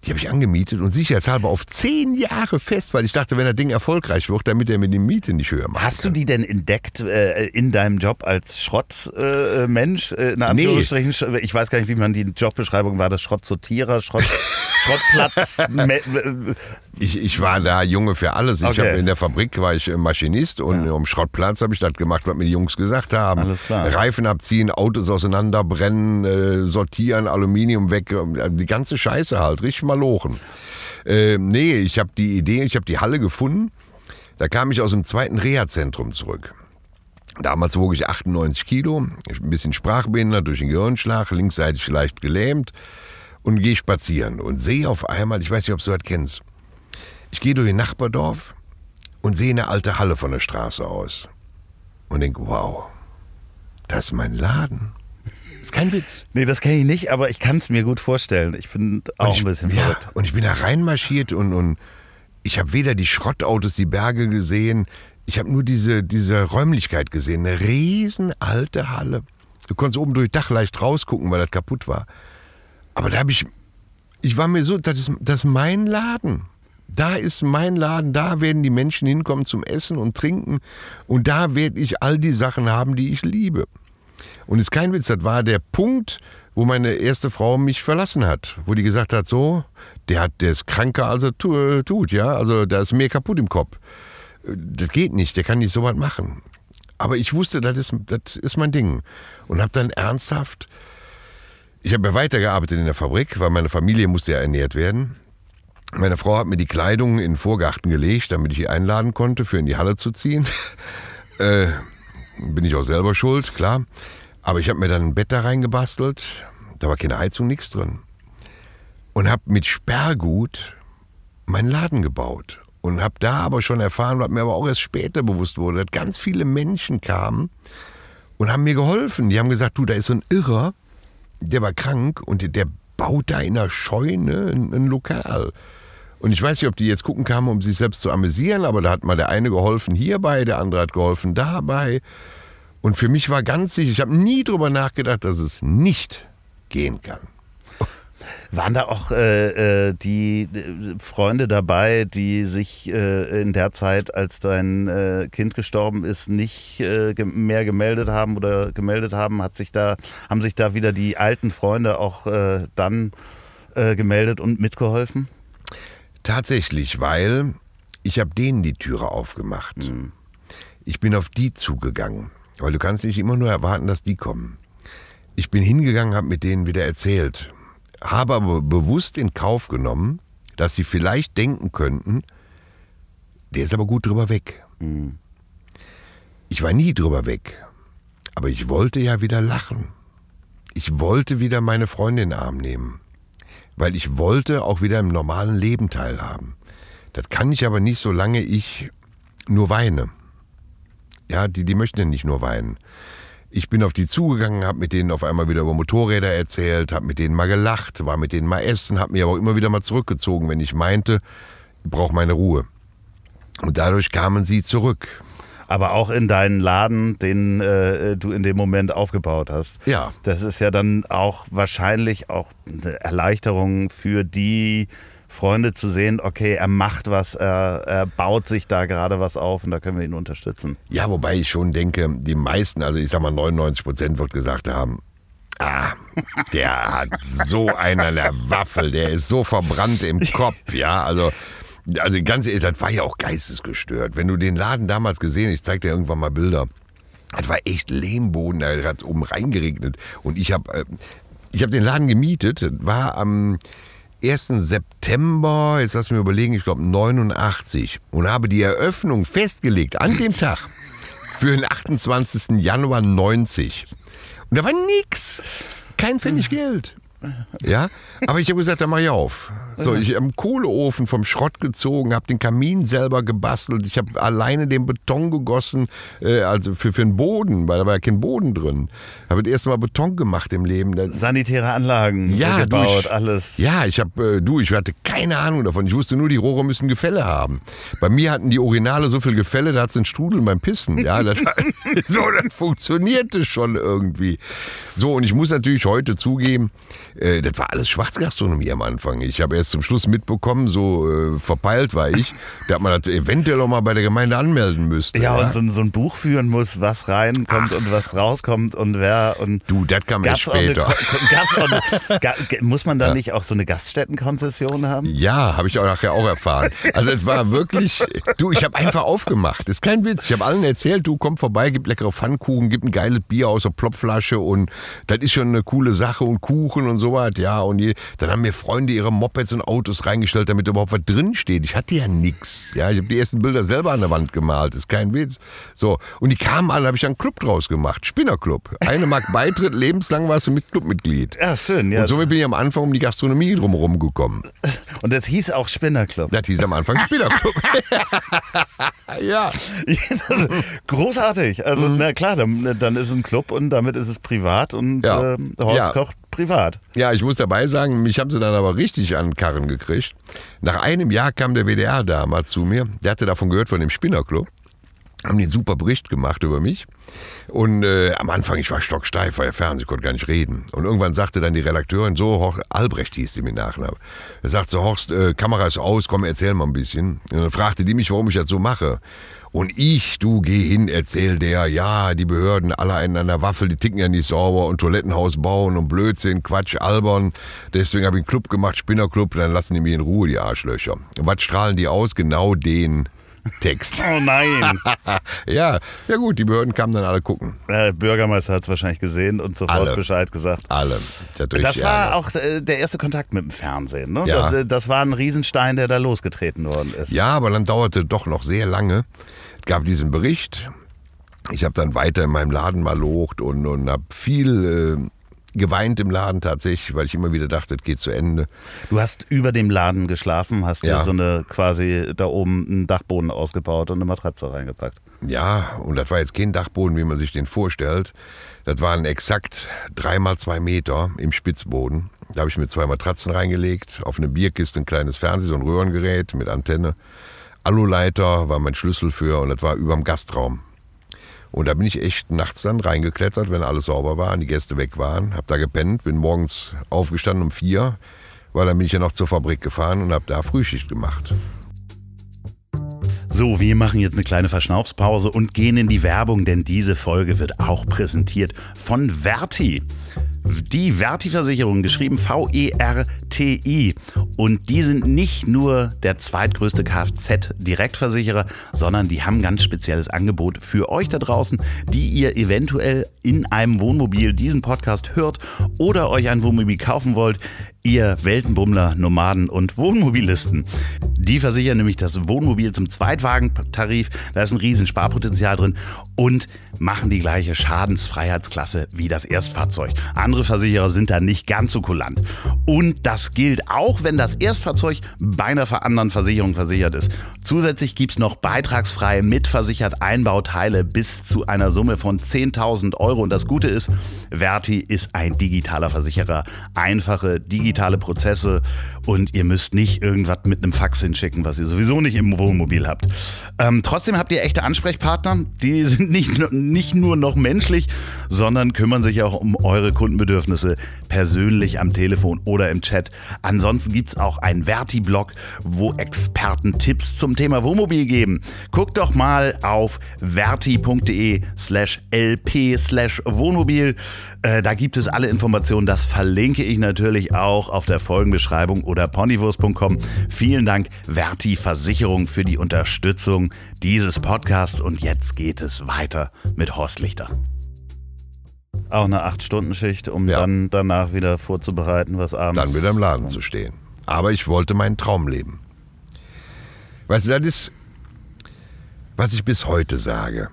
Speaker 1: Die habe ich angemietet und sicherheitshalber auf zehn Jahre fest, weil ich dachte, wenn das Ding erfolgreich wird, damit er mir die Miete nicht höher macht.
Speaker 3: Hast du die denn entdeckt äh, in deinem Job als Schrottmensch? Äh, äh, Anführungsstrichen, Sch- ich weiß gar nicht, wie man die Jobbeschreibung war, das Schrottsortierer, Schrott, Schrottplatz.
Speaker 1: Ich, ich war da Junge für alles. Ich
Speaker 3: Okay.
Speaker 1: in der Fabrik war ich äh, Maschinist und am Schrottplatz habe ich das gemacht, was mir die Jungs gesagt haben.
Speaker 3: Alles klar.
Speaker 1: Reifen abziehen, Autos auseinanderbrennen, äh, sortieren, Aluminium weg, äh, die ganze Scheiße halt, richtig malochen. Äh, nee, ich habe die Idee, ich habe die Halle gefunden. Da kam ich aus dem zweiten Reha-Zentrum zurück. Damals wog ich 98 Kilo, ein bisschen sprachbehindert durch den Gehirnschlag, linksseitig leicht gelähmt und gehe spazieren und sehe auf einmal, ich weiß nicht, ob du das kennst, ich gehe durch ein Nachbardorf und sehe eine alte Halle von der Straße aus und denke, wow, das ist mein Laden. Ist kein Witz.
Speaker 3: nee, das kenne ich nicht, aber ich kann es mir gut vorstellen. Ich bin auch
Speaker 1: ich,
Speaker 3: ein bisschen
Speaker 1: ja,
Speaker 3: verrückt.
Speaker 1: Und ich bin da reinmarschiert und, und ich habe weder die Schrottautos, die Berge gesehen, ich habe nur diese, diese Räumlichkeit gesehen. Eine riesen alte Halle. Du konntest oben durch Dach leicht rausgucken, weil das kaputt war. Aber da habe ich, ich war mir so, das ist, das ist mein Laden. Da ist mein Laden, da werden die Menschen hinkommen zum Essen und Trinken und da werde ich all die Sachen haben, die ich liebe. Und ist kein Witz, das war der Punkt, wo meine erste Frau mich verlassen hat, wo die gesagt hat, so, der hat, der ist kranker, als er tu, tut, ja, also da ist mehr kaputt im Kopf. Das geht nicht, der kann nicht so was machen. Aber ich wusste, das ist, das ist mein Ding. Und habe dann ernsthaft, ich habe weitergearbeitet in der Fabrik, weil meine Familie musste ja ernährt werden. Meine Frau hat mir die Kleidung in den Vorgarten gelegt, damit ich sie einladen konnte, für in die Halle zu ziehen. äh, bin ich auch selber schuld, klar. Aber ich habe mir dann ein Bett da reingebastelt. Da war keine Heizung, nichts drin. Und habe mit Sperrgut meinen Laden gebaut. Und habe da aber schon erfahren, was mir aber auch erst später bewusst wurde, dass ganz viele Menschen kamen und haben mir geholfen. Die haben gesagt, du, da ist so ein Irrer, der war krank und der baut da in der Scheune ein, Lokal. Und ich weiß nicht, ob die jetzt gucken kamen, um sich selbst zu amüsieren, aber da hat mal der eine geholfen hierbei, der andere hat geholfen dabei. Und für mich war ganz sicher, ich habe nie drüber nachgedacht, dass es nicht gehen kann.
Speaker 3: Waren da auch äh, äh die äh, Freunde dabei, die sich äh, in der Zeit, als dein äh, Kind gestorben ist, nicht äh, mehr gemeldet haben oder gemeldet haben? Hat sich da, haben sich da wieder die alten Freunde auch dann gemeldet und mitgeholfen?
Speaker 1: Tatsächlich, weil ich habe denen die Türe aufgemacht. Mhm. Ich bin auf die zugegangen, weil du kannst nicht immer nur erwarten, dass die kommen. Ich bin hingegangen, habe mit denen wieder erzählt, habe aber bewusst in Kauf genommen, dass sie vielleicht denken könnten, der ist aber gut drüber weg. Mhm. Ich war nie drüber weg, aber ich wollte ja wieder lachen. Ich wollte wieder meine Freundin in den Arm nehmen, weil ich wollte auch wieder im normalen Leben teilhaben. Das kann ich aber nicht, solange ich nur weine. Ja, die, die möchten nicht nur weinen. Ich bin auf die zugegangen, habe mit denen auf einmal wieder über Motorräder erzählt, habe mit denen mal gelacht, war mit denen mal essen, habe mir aber auch immer wieder mal zurückgezogen, wenn ich meinte, ich brauche meine Ruhe. Und dadurch kamen sie zurück.
Speaker 3: Aber auch in deinen Laden, den äh, du in dem Moment aufgebaut hast.
Speaker 1: Ja.
Speaker 3: Das ist ja dann auch wahrscheinlich auch eine Erleichterung für die Freunde zu sehen, okay, er macht was, er, er, baut sich da gerade was auf und da können wir ihn unterstützen.
Speaker 1: Ja, wobei ich schon denke, die meisten, also ich sag mal 99 Prozent wird gesagt haben, Ah, der hat so einer der Waffel, der ist so verbrannt im Kopf, ja, also also ganz ehrlich, das war ja auch geistesgestört. Wenn du den Laden damals gesehen, ich zeig dir irgendwann mal Bilder, das war echt Lehmboden, da hat oben reingeregnet und ich habe äh, ich habe den Laden gemietet, war am 1. September, jetzt lass mich überlegen, ich glaube 89 und habe die Eröffnung festgelegt an dem Tag für den 28. Januar 90. Und da war nix. Kein Pfennig Geld. Ja, aber ich habe gesagt, dann mach ich auf. So, ich habe einen Kohleofen vom Schrott gezogen, habe den Kamin selber gebastelt. Ich habe alleine den Beton gegossen, äh, also für, für den Boden, weil da war ja kein Boden drin. Habe das erste Mal Beton gemacht im Leben.
Speaker 3: Sanitäre Anlagen
Speaker 1: ja,
Speaker 3: gebaut,
Speaker 1: du, ich,
Speaker 3: alles.
Speaker 1: Ja, ich habe, äh, du, ich hatte keine Ahnung davon. Ich wusste nur, die Rohre müssen Gefälle haben. Bei mir hatten die Originale so viel Gefälle, da hat es einen Strudel beim Pissen. Ja, das, so, das funktionierte schon irgendwie. So, und ich muss natürlich heute zugeben, äh, das war alles Schwarzgastronomie am Anfang. Ich habe erst zum Schluss mitbekommen, so äh, verpeilt war ich, dass man das eventuell auch mal bei der Gemeinde anmelden müsste.
Speaker 3: Ja, ja? und so, so, ein Buch führen muss, was reinkommt Ach. und was rauskommt und wer. Und
Speaker 1: du, das kam erst später.
Speaker 3: Eine, eine, muss man da ja. nicht auch so eine Gaststättenkonzession haben?
Speaker 1: Ja, habe ich auch nachher auch erfahren. Also es war wirklich, du, ich habe einfach aufgemacht. Ist kein Witz. Ich habe allen erzählt, du komm vorbei, gib leckere Pfannkuchen, gib ein geiles Bier aus der Plopflasche und das ist schon eine coole Sache und Kuchen und so was, ja. Und die, dann haben mir Freunde ihre Mopeds und Autos reingestellt, damit überhaupt was drinsteht. Ich hatte ja nichts. Ja, ich habe die ersten Bilder selber an der Wand gemalt, ist kein Witz. So, und die kamen alle, habe ich einen Club draus gemacht, Spinnerclub. Eine Mark Beitritt, lebenslang warst du mit Clubmitglied.
Speaker 3: Ja, schön, ja.
Speaker 1: Und somit bin ich am Anfang um die Gastronomie drumherum gekommen.
Speaker 3: Und das hieß auch Spinnerclub.
Speaker 1: Das hieß am Anfang Spinnerclub. ja.
Speaker 3: Großartig. Also, mhm. na klar, dann, dann, ist es ein Club und damit ist es privat und ja. äh, Horst ja. kocht privat.
Speaker 1: Ja, ich muss dabei sagen, mich haben sie dann aber richtig an Karren gekriegt. Nach einem Jahr kam der WDR damals zu mir. Der hatte davon gehört von dem Spinnerclub. Haben den super Bericht gemacht über mich. Und äh, am Anfang, ich war stocksteif, war ja Fernsehen, konnte gar nicht reden. Und irgendwann sagte dann die Redakteurin, so, Horst, Albrecht hieß sie mit Nachnamen. Er sagt so, Horst, äh, Kamera ist aus, komm, erzähl mal ein bisschen. Und dann fragte die mich, warum ich das so mache. Und ich, du, geh hin, erzähl der, ja, die Behörden, alle einen an der Waffel, die ticken ja nicht sauber und Toilettenhaus bauen und Blödsinn, Quatsch, albern. Deswegen habe ich einen Club gemacht, Spinnerclub, dann lassen die mich in Ruhe, die Arschlöcher. Und was strahlen die aus? Genau den Text.
Speaker 3: Oh nein.
Speaker 1: ja, ja gut, die Behörden kamen dann alle gucken.
Speaker 3: Der Bürgermeister hat es wahrscheinlich gesehen und sofort alle. Bescheid gesagt.
Speaker 1: Alle.
Speaker 3: Das war auch äh, der erste Kontakt mit dem Fernsehen. Ne? Ja. Das, äh, das, war ein Riesenstein, der da losgetreten worden ist.
Speaker 1: Ja, aber dann dauerte doch noch sehr lange gab diesen Bericht. Ich habe dann weiter in meinem Laden mal locht und, und habe viel äh, geweint im Laden tatsächlich, weil ich immer wieder dachte, es geht zu Ende.
Speaker 3: Du hast über dem Laden geschlafen, hast ja. dir so eine quasi da oben einen Dachboden ausgebaut und eine Matratze reingepackt.
Speaker 1: Ja, und das war jetzt kein Dachboden, wie man sich den vorstellt. Das waren exakt dreimal zwei Meter im Spitzboden. Da habe ich mir zwei Matratzen reingelegt, auf eine Bierkiste ein kleines Fernseh, so ein Röhrengerät mit Antenne. Aluleiter war mein Schlüssel für und das war überm Gastraum. Und da bin ich echt nachts dann reingeklettert, wenn alles sauber war, und die Gäste weg waren, hab da gepennt, bin morgens aufgestanden um vier, weil dann bin ich ja noch zur Fabrik gefahren und hab da Frühschicht gemacht.
Speaker 3: So, wir machen jetzt eine kleine Verschnaufspause und gehen in die Werbung, denn diese Folge wird auch präsentiert von Verti. Die Verti-Versicherung, geschrieben V-E-R-T-I. Und die sind nicht nur der zweitgrößte Kfz-Direktversicherer, sondern die haben ein ganz spezielles Angebot für euch da draußen, die ihr eventuell in einem Wohnmobil diesen Podcast hört oder euch ein Wohnmobil kaufen wollt ihr Weltenbummler, Nomaden und Wohnmobilisten. Die versichern nämlich das Wohnmobil zum Zweitwagentarif. Da ist ein riesen Sparpotenzial drin und machen die gleiche Schadensfreiheitsklasse wie das Erstfahrzeug. Andere Versicherer sind da nicht ganz so kulant. Und das gilt auch, wenn das Erstfahrzeug bei einer anderen Versicherung versichert ist. Zusätzlich gibt es noch beitragsfreie mitversichert Einbauteile bis zu einer Summe von 10.000 Euro. Und das Gute ist, Verti ist ein digitaler Versicherer. Einfache digitale Prozesse und ihr müsst nicht irgendwas mit einem Fax hinschicken, was ihr sowieso nicht im Wohnmobil habt. Ähm, trotzdem habt ihr echte Ansprechpartner. Die sind nicht, nicht nur noch menschlich, sondern kümmern sich auch um eure Kundenbedürfnisse persönlich am Telefon oder im Chat. Ansonsten gibt es auch einen Verti-Blog, wo Experten Tipps zum Thema Wohnmobil geben. Guckt doch mal auf verti.de slash lp slash Wohnmobil. Äh, da gibt es alle Informationen. Das verlinke ich natürlich auch auf der Folgenbeschreibung oder ponywurst.com. Vielen Dank, Verti Versicherung, für die Unterstützung dieses Podcasts. Und jetzt geht es weiter mit Horst Lichter. Auch eine 8-Stunden-Schicht, um
Speaker 1: Ja.
Speaker 3: dann danach wieder vorzubereiten, was abends.
Speaker 1: dann wieder im Laden zu stehen. Aber ich wollte meinen Traum leben. Weißt du, das ist, was ich bis heute sage.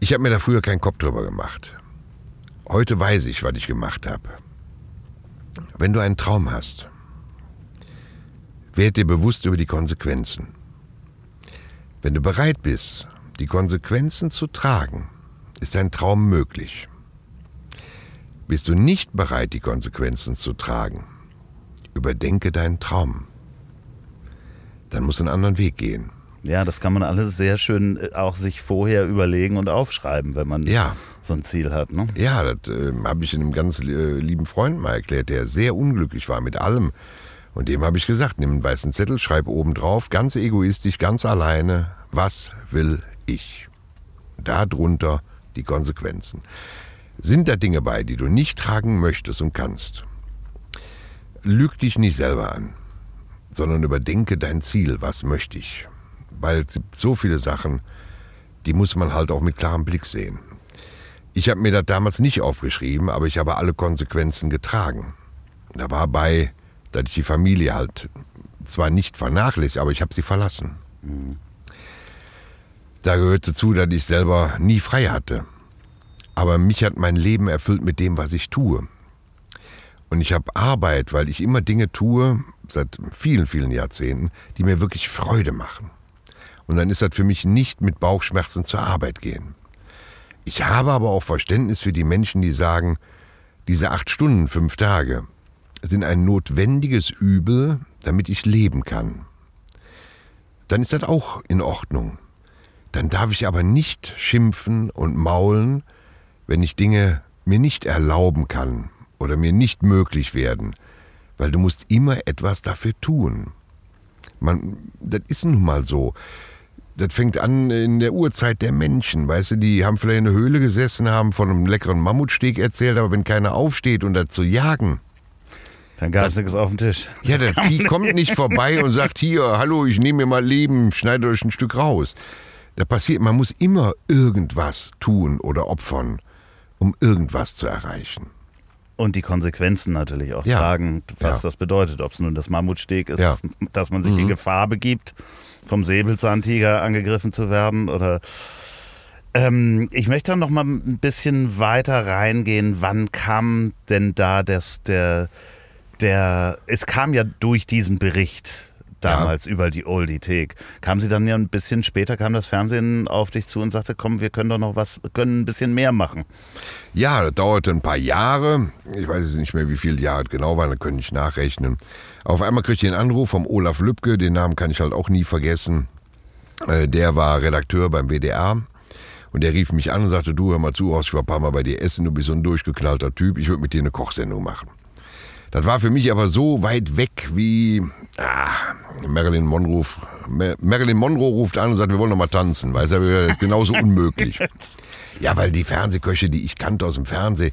Speaker 1: Ich habe mir da früher keinen Kopf drüber gemacht. Heute weiß ich, was ich gemacht habe. Wenn du einen Traum hast, werd dir bewusst über die Konsequenzen. Wenn du bereit bist, die Konsequenzen zu tragen, ist dein Traum möglich. Bist du nicht bereit, die Konsequenzen zu tragen, überdenke deinen Traum. Dann musst du einen anderen Weg gehen.
Speaker 3: Ja, das kann man alles sehr schön äh, auch sich vorher überlegen und aufschreiben, wenn man
Speaker 1: Ja.
Speaker 3: so ein Ziel hat. Ne?
Speaker 1: Ja, das äh, habe ich einem ganz äh, lieben Freund mal erklärt, der sehr unglücklich war mit allem. Und dem habe ich gesagt, nimm einen weißen Zettel, schreib oben drauf, ganz egoistisch, ganz alleine, was will ich? Darunter die Konsequenzen. Sind da Dinge bei, die du nicht tragen möchtest und kannst? Lüg dich nicht selber an, sondern überdenke dein Ziel, was möchte ich? Weil es gibt so viele Sachen, die muss man halt auch mit klarem Blick sehen. Ich habe mir das damals nicht aufgeschrieben, aber ich habe alle Konsequenzen getragen. Da war bei, dass ich die Familie halt zwar nicht vernachlässigt, aber ich habe sie verlassen. Da gehört dazu, dass ich selber nie frei hatte. Aber mich hat mein Leben erfüllt mit dem, was ich tue. Und ich habe Arbeit, weil ich immer Dinge tue, seit vielen, vielen Jahrzehnten, die mir wirklich Freude machen. Und dann ist das für mich nicht mit Bauchschmerzen zur Arbeit gehen. Ich habe aber auch Verständnis für die Menschen, die sagen, diese acht Stunden, fünf Tage sind ein notwendiges Übel, damit ich leben kann. Dann ist das auch in Ordnung. Dann darf ich aber nicht schimpfen und maulen, wenn ich Dinge mir nicht erlauben kann oder mir nicht möglich werden, weil du musst immer etwas dafür tun. Man, das ist nun mal so. Das fängt an in der Urzeit der Menschen, weißt du, die haben vielleicht in der Höhle gesessen, haben von einem leckeren Mammutsteg erzählt, aber wenn keiner aufsteht und dazu jagen,
Speaker 3: Dann gab es nichts auf dem Tisch.
Speaker 1: ja, der Vieh kommt nicht vorbei und sagt, hier, hallo, ich nehme mir mal Leben, schneide euch ein Stück raus. Da passiert, man muss immer irgendwas tun oder opfern, um irgendwas zu erreichen.
Speaker 3: Und die Konsequenzen natürlich auch
Speaker 1: Ja.
Speaker 3: tragen, was
Speaker 1: Ja.
Speaker 3: das bedeutet. Ob es nun das Mammutsteg ist,
Speaker 1: Ja.
Speaker 3: dass man sich in Gefahr begibt, vom Säbelzahntiger angegriffen zu werden oder ähm, ich möchte dann noch mal ein bisschen weiter reingehen. Wann kam denn da das, der, der, es kam ja durch diesen Bericht damals über die Oldie-Thek. Kam sie dann ja ein bisschen später, kam das Fernsehen auf dich zu und sagte, komm, wir können doch noch was, können ein bisschen mehr machen.
Speaker 1: Ja, das dauerte ein paar Jahre. Ich weiß jetzt nicht mehr, wie viele Jahre genau waren, da könnte ich nachrechnen. Auf einmal kriegte ich einen Anruf vom Olaf Lübcke, den Namen kann ich halt auch nie vergessen. Äh, Der war Redakteur beim WDR Und der rief mich an und sagte, du hör mal zu, Horst, ich war ein paar Mal bei dir essen, du bist so ein durchgeknallter Typ, ich würde mit dir eine Kochsendung machen. Das war für mich aber so weit weg wie ah, Marilyn Monroe. Marilyn Monroe ruft an und sagt, wir wollen noch mal tanzen. Weißt du, das ist genauso unmöglich. Ja, weil die Fernsehköche, die ich kannte aus dem Fernsehen,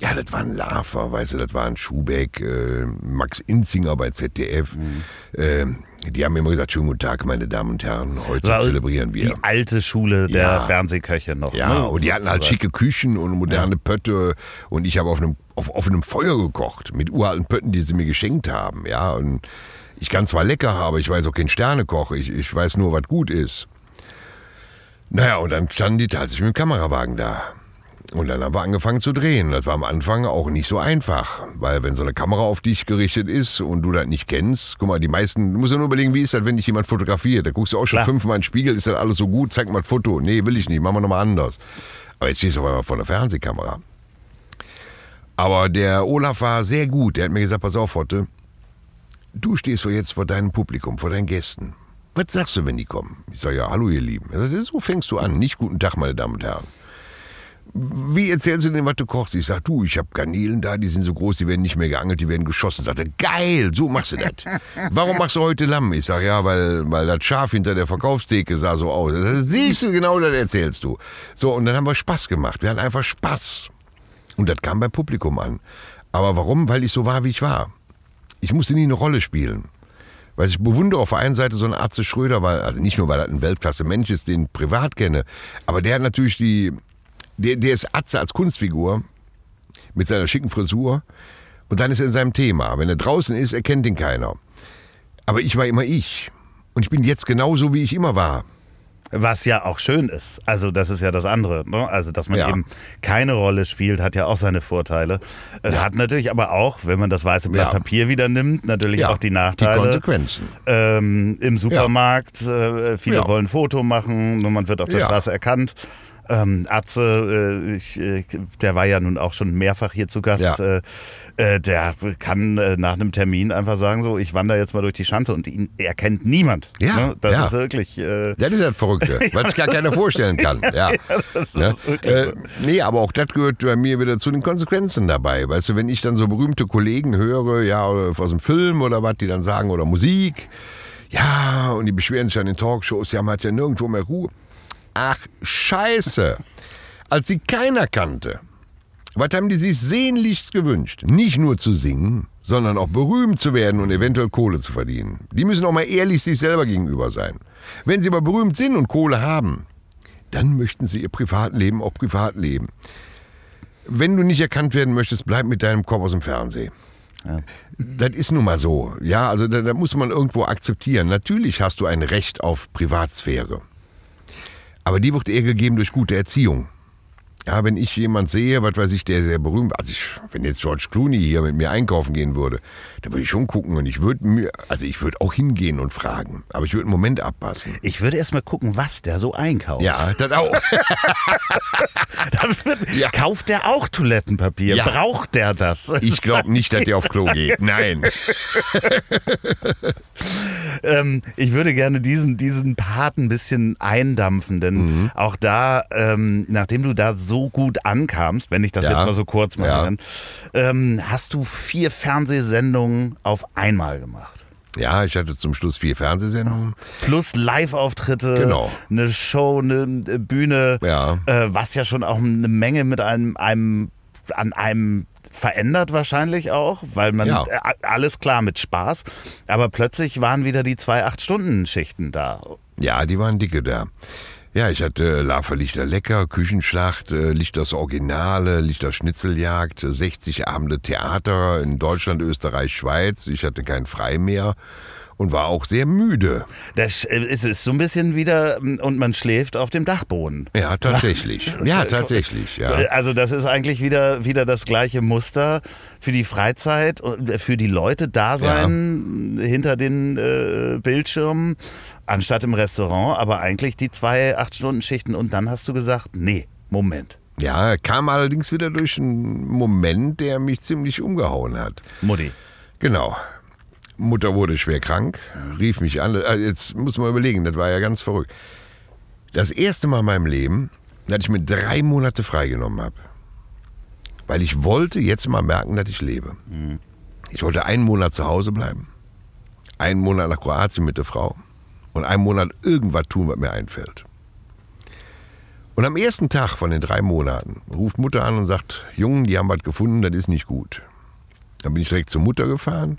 Speaker 1: ja, das waren Lava, weißt du, das waren Schubeck, äh, Max Inzinger bei ZDF. Mhm. Äh, die haben immer gesagt, schönen guten Tag, meine Damen und Herren, heute
Speaker 3: War
Speaker 1: zelebrieren wir.
Speaker 3: Die alte Schule der
Speaker 1: Ja.
Speaker 3: Fernsehköche noch.
Speaker 1: Ja,
Speaker 3: ne?
Speaker 1: und die hatten halt schicke Küchen und moderne Pötte und ich habe auf einem auf offenem Feuer gekocht mit uralten Pötten, die sie mir geschenkt haben. Ja, und ich kann zwar lecker, aber ich weiß auch kein Sternekoch. Ich, ich weiß nur, was gut ist. Naja, und dann standen die tatsächlich mit dem Kamerawagen da. Und dann haben wir angefangen zu drehen. Das war am Anfang auch nicht so einfach, weil wenn so eine Kamera auf dich gerichtet ist und du das nicht kennst, guck mal, die meisten, du musst ja nur überlegen, wie ist das, wenn dich jemand fotografiert? Da guckst du auch schon
Speaker 3: Klar.
Speaker 1: fünfmal in den Spiegel, ist das alles so gut? Zeig mal ein Foto. Nee, will ich nicht, machen wir nochmal anders. Aber jetzt stehst du auf einmal vor der Fernsehkamera. Aber der Olaf war sehr gut. Der hat mir gesagt, pass auf, Hotte, du stehst so jetzt vor deinem Publikum, vor deinen Gästen. Was sagst du, wenn die kommen? Ich sage, ja, hallo ihr Lieben. Sagt, so fängst du an, nicht guten Tag, meine Damen und Herren. Wie erzählst du denn, was du kochst? Ich sag, du, ich habe Garnelen da, die sind so groß, die werden nicht mehr geangelt, die werden geschossen. Sagt er, geil, so machst du das. Warum machst du heute Lamm? Ich sag, ja, weil, weil das Schaf hinter der Verkaufstheke sah so aus. Sagt, siehst du, genau das erzählst du. So, und dann haben wir Spaß gemacht. Wir hatten einfach Spaß. Und das kam beim Publikum an. Aber warum? Weil ich so war, wie ich war. Ich musste nie eine Rolle spielen. Weil ich bewundere auf der einen Seite so einen Arzt Schröder, weil, also nicht nur, weil er ein Weltklasse-Mensch ist, den ich privat kenne, aber der hat natürlich die, der, der ist Atze als Kunstfigur mit seiner schicken Frisur und dann ist er in seinem Thema. Wenn er draußen ist, erkennt ihn keiner. Aber ich war immer ich. Und ich bin jetzt genauso, wie ich immer war.
Speaker 3: Was ja auch schön ist. Also das ist ja das andere. Ne? Also dass man
Speaker 1: Ja.
Speaker 3: eben keine Rolle spielt, hat ja auch seine Vorteile. Äh, Hat natürlich aber auch, wenn man das weiße Blatt
Speaker 1: Ja.
Speaker 3: Papier wieder nimmt, natürlich
Speaker 1: Ja,
Speaker 3: auch die
Speaker 1: Die
Speaker 3: Nachteile.
Speaker 1: Konsequenzen.
Speaker 3: ähm, Im Supermarkt, äh, viele
Speaker 1: Ja.
Speaker 3: wollen ein Foto machen, nur man wird auf der
Speaker 1: Ja.
Speaker 3: Straße erkannt. Ähm, Atze, äh, ich, äh, der war ja nun auch schon mehrfach hier zu Gast.
Speaker 1: Ja.
Speaker 3: Äh, äh, der kann äh, nach einem Termin einfach sagen, so, ich wandere jetzt mal durch die Schanze und ihn erkennt niemand.
Speaker 1: Ja,
Speaker 3: Ne? Das
Speaker 1: ja.
Speaker 3: ist wirklich. Äh,
Speaker 1: Das ist das Verrückte, weil sich gar keiner vorstellen kann. Ja.
Speaker 3: Wirklich
Speaker 1: Äh, nee, aber auch das gehört bei mir wieder zu den Konsequenzen dabei. Weißt du, wenn ich dann so berühmte Kollegen höre, ja, aus dem Film oder was, die dann sagen, oder Musik, ja, und die beschweren sich an den Talkshows, ja, man hat ja nirgendwo mehr Ruhe. Ach, scheiße. Als sie keiner kannte, was haben die sich sehnlichst gewünscht? Nicht nur zu singen, sondern auch berühmt zu werden und eventuell Kohle zu verdienen. Die müssen auch mal ehrlich sich selber gegenüber sein. Wenn sie aber berühmt sind und Kohle haben, dann möchten sie ihr Privatleben auch privat leben. Wenn du nicht erkannt werden möchtest, bleib mit deinem Kopf aus dem Fernsehen.
Speaker 3: Ja.
Speaker 1: Das ist nun mal so. Ja, also da, da muss man irgendwo akzeptieren. Natürlich hast du ein Recht auf Privatsphäre. Aber die wird eher gegeben durch gute Erziehung. Ja, wenn ich jemand sehe, was weiß ich, der sehr berühmt, also ich, wenn jetzt George Clooney hier mit mir einkaufen gehen würde, dann würde ich schon gucken und ich würde mir, also ich würde auch hingehen und fragen, aber ich würde einen Moment abpassen.
Speaker 3: ich würde erst mal gucken, was der so einkauft.
Speaker 1: Ja, das auch.
Speaker 3: Das wird,
Speaker 1: Ja.
Speaker 3: Kauft der auch Toilettenpapier?
Speaker 1: Ja.
Speaker 3: Braucht der das?
Speaker 1: Ich glaube nicht, dass der auf Klo geht. Nein.
Speaker 3: Ähm, ich würde gerne diesen, diesen Part ein bisschen eindampfen, denn
Speaker 1: Mhm.
Speaker 3: auch da, ähm, nachdem du da so gut ankamst, wenn ich das
Speaker 1: Ja.
Speaker 3: jetzt mal so kurz machen
Speaker 1: Ja.
Speaker 3: kann, ähm, hast du vier Fernsehsendungen auf einmal gemacht.
Speaker 1: Ja, ich hatte zum Schluss vier Fernsehsendungen.
Speaker 3: Plus Live-Auftritte,
Speaker 1: Genau.
Speaker 3: eine Show, eine Bühne,
Speaker 1: Ja.
Speaker 3: äh, was ja schon auch eine Menge mit einem, einem an einem verändert wahrscheinlich auch, weil man
Speaker 1: Ja.
Speaker 3: äh, alles klar mit Spaß, aber plötzlich waren wieder die zwei Acht-Stunden-Schichten da.
Speaker 1: Ja, die waren dicke da. Ja, ich hatte Lava Lichter Lecker, Küchenschlacht, äh, Lichters Originale, Lichter Schnitzeljagd, 60 Abende Theater in Deutschland, Österreich, Schweiz. Ich hatte kein Frei mehr und war auch sehr müde.
Speaker 3: Das äh, ist so ein bisschen wieder mm, und man schläft auf dem Dachboden.
Speaker 1: Ja, tatsächlich. ja, tatsächlich, ja.
Speaker 3: Also das ist eigentlich wieder, wieder das gleiche Muster für die Freizeit und für die Leute da sein hinter den äh, Bildschirmen anstatt im Restaurant, aber eigentlich die zwei Acht-Stunden-Schichten und dann hast du gesagt, nee, Moment,
Speaker 1: Ja, kam allerdings wieder durch einen Moment, der mich ziemlich umgehauen hat.
Speaker 3: Mutti.
Speaker 1: Genau. Mutter wurde schwer krank, rief mich an. Äh, Jetzt muss man überlegen, das war ja ganz verrückt. Das erste Mal in meinem Leben dass ich mir drei Monate freigenommen habe. Weil ich wollte jetzt mal merken, dass ich lebe. Ich wollte einen Monat zu Hause bleiben, einen Monat nach Kroatien mit der Frau und einen Monat irgendwas tun, was mir einfällt. Und am ersten Tag von den drei Monaten ruft Mutter an und sagt, Jungen, die haben was gefunden, das ist nicht gut. Dann bin ich direkt zur Mutter gefahren.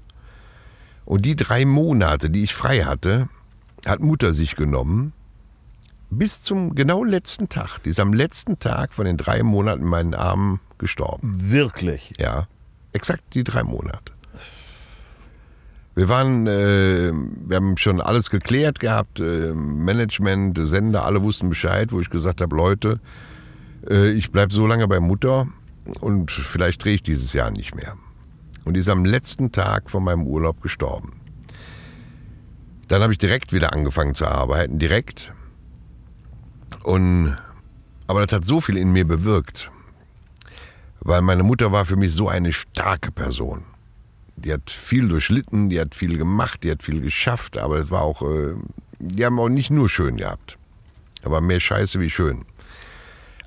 Speaker 1: Und die drei Monate, die ich frei hatte, hat Mutter sich genommen. Bis zum genau letzten Tag. Die ist am letzten Tag von den drei Monaten in meinen Armen gestorben.
Speaker 3: Wirklich.
Speaker 1: Ja, exakt die drei Monate. Wir waren, äh, wir haben schon alles geklärt gehabt, äh, Management, Sender, alle wussten Bescheid, wo ich gesagt habe, Leute, äh, ich bleibe so lange bei Mutter und vielleicht drehe ich dieses Jahr nicht mehr. Und die ist am letzten Tag von meinem Urlaub gestorben. Dann habe ich direkt wieder angefangen zu arbeiten, direkt. Und, aber das hat so viel in mir bewirkt, weil meine Mutter war für mich so eine starke Person. Die hat viel durchlitten, die hat viel gemacht, die hat viel geschafft, aber es war auch, äh, die haben auch nicht nur schön gehabt. Aber mehr Scheiße wie schön.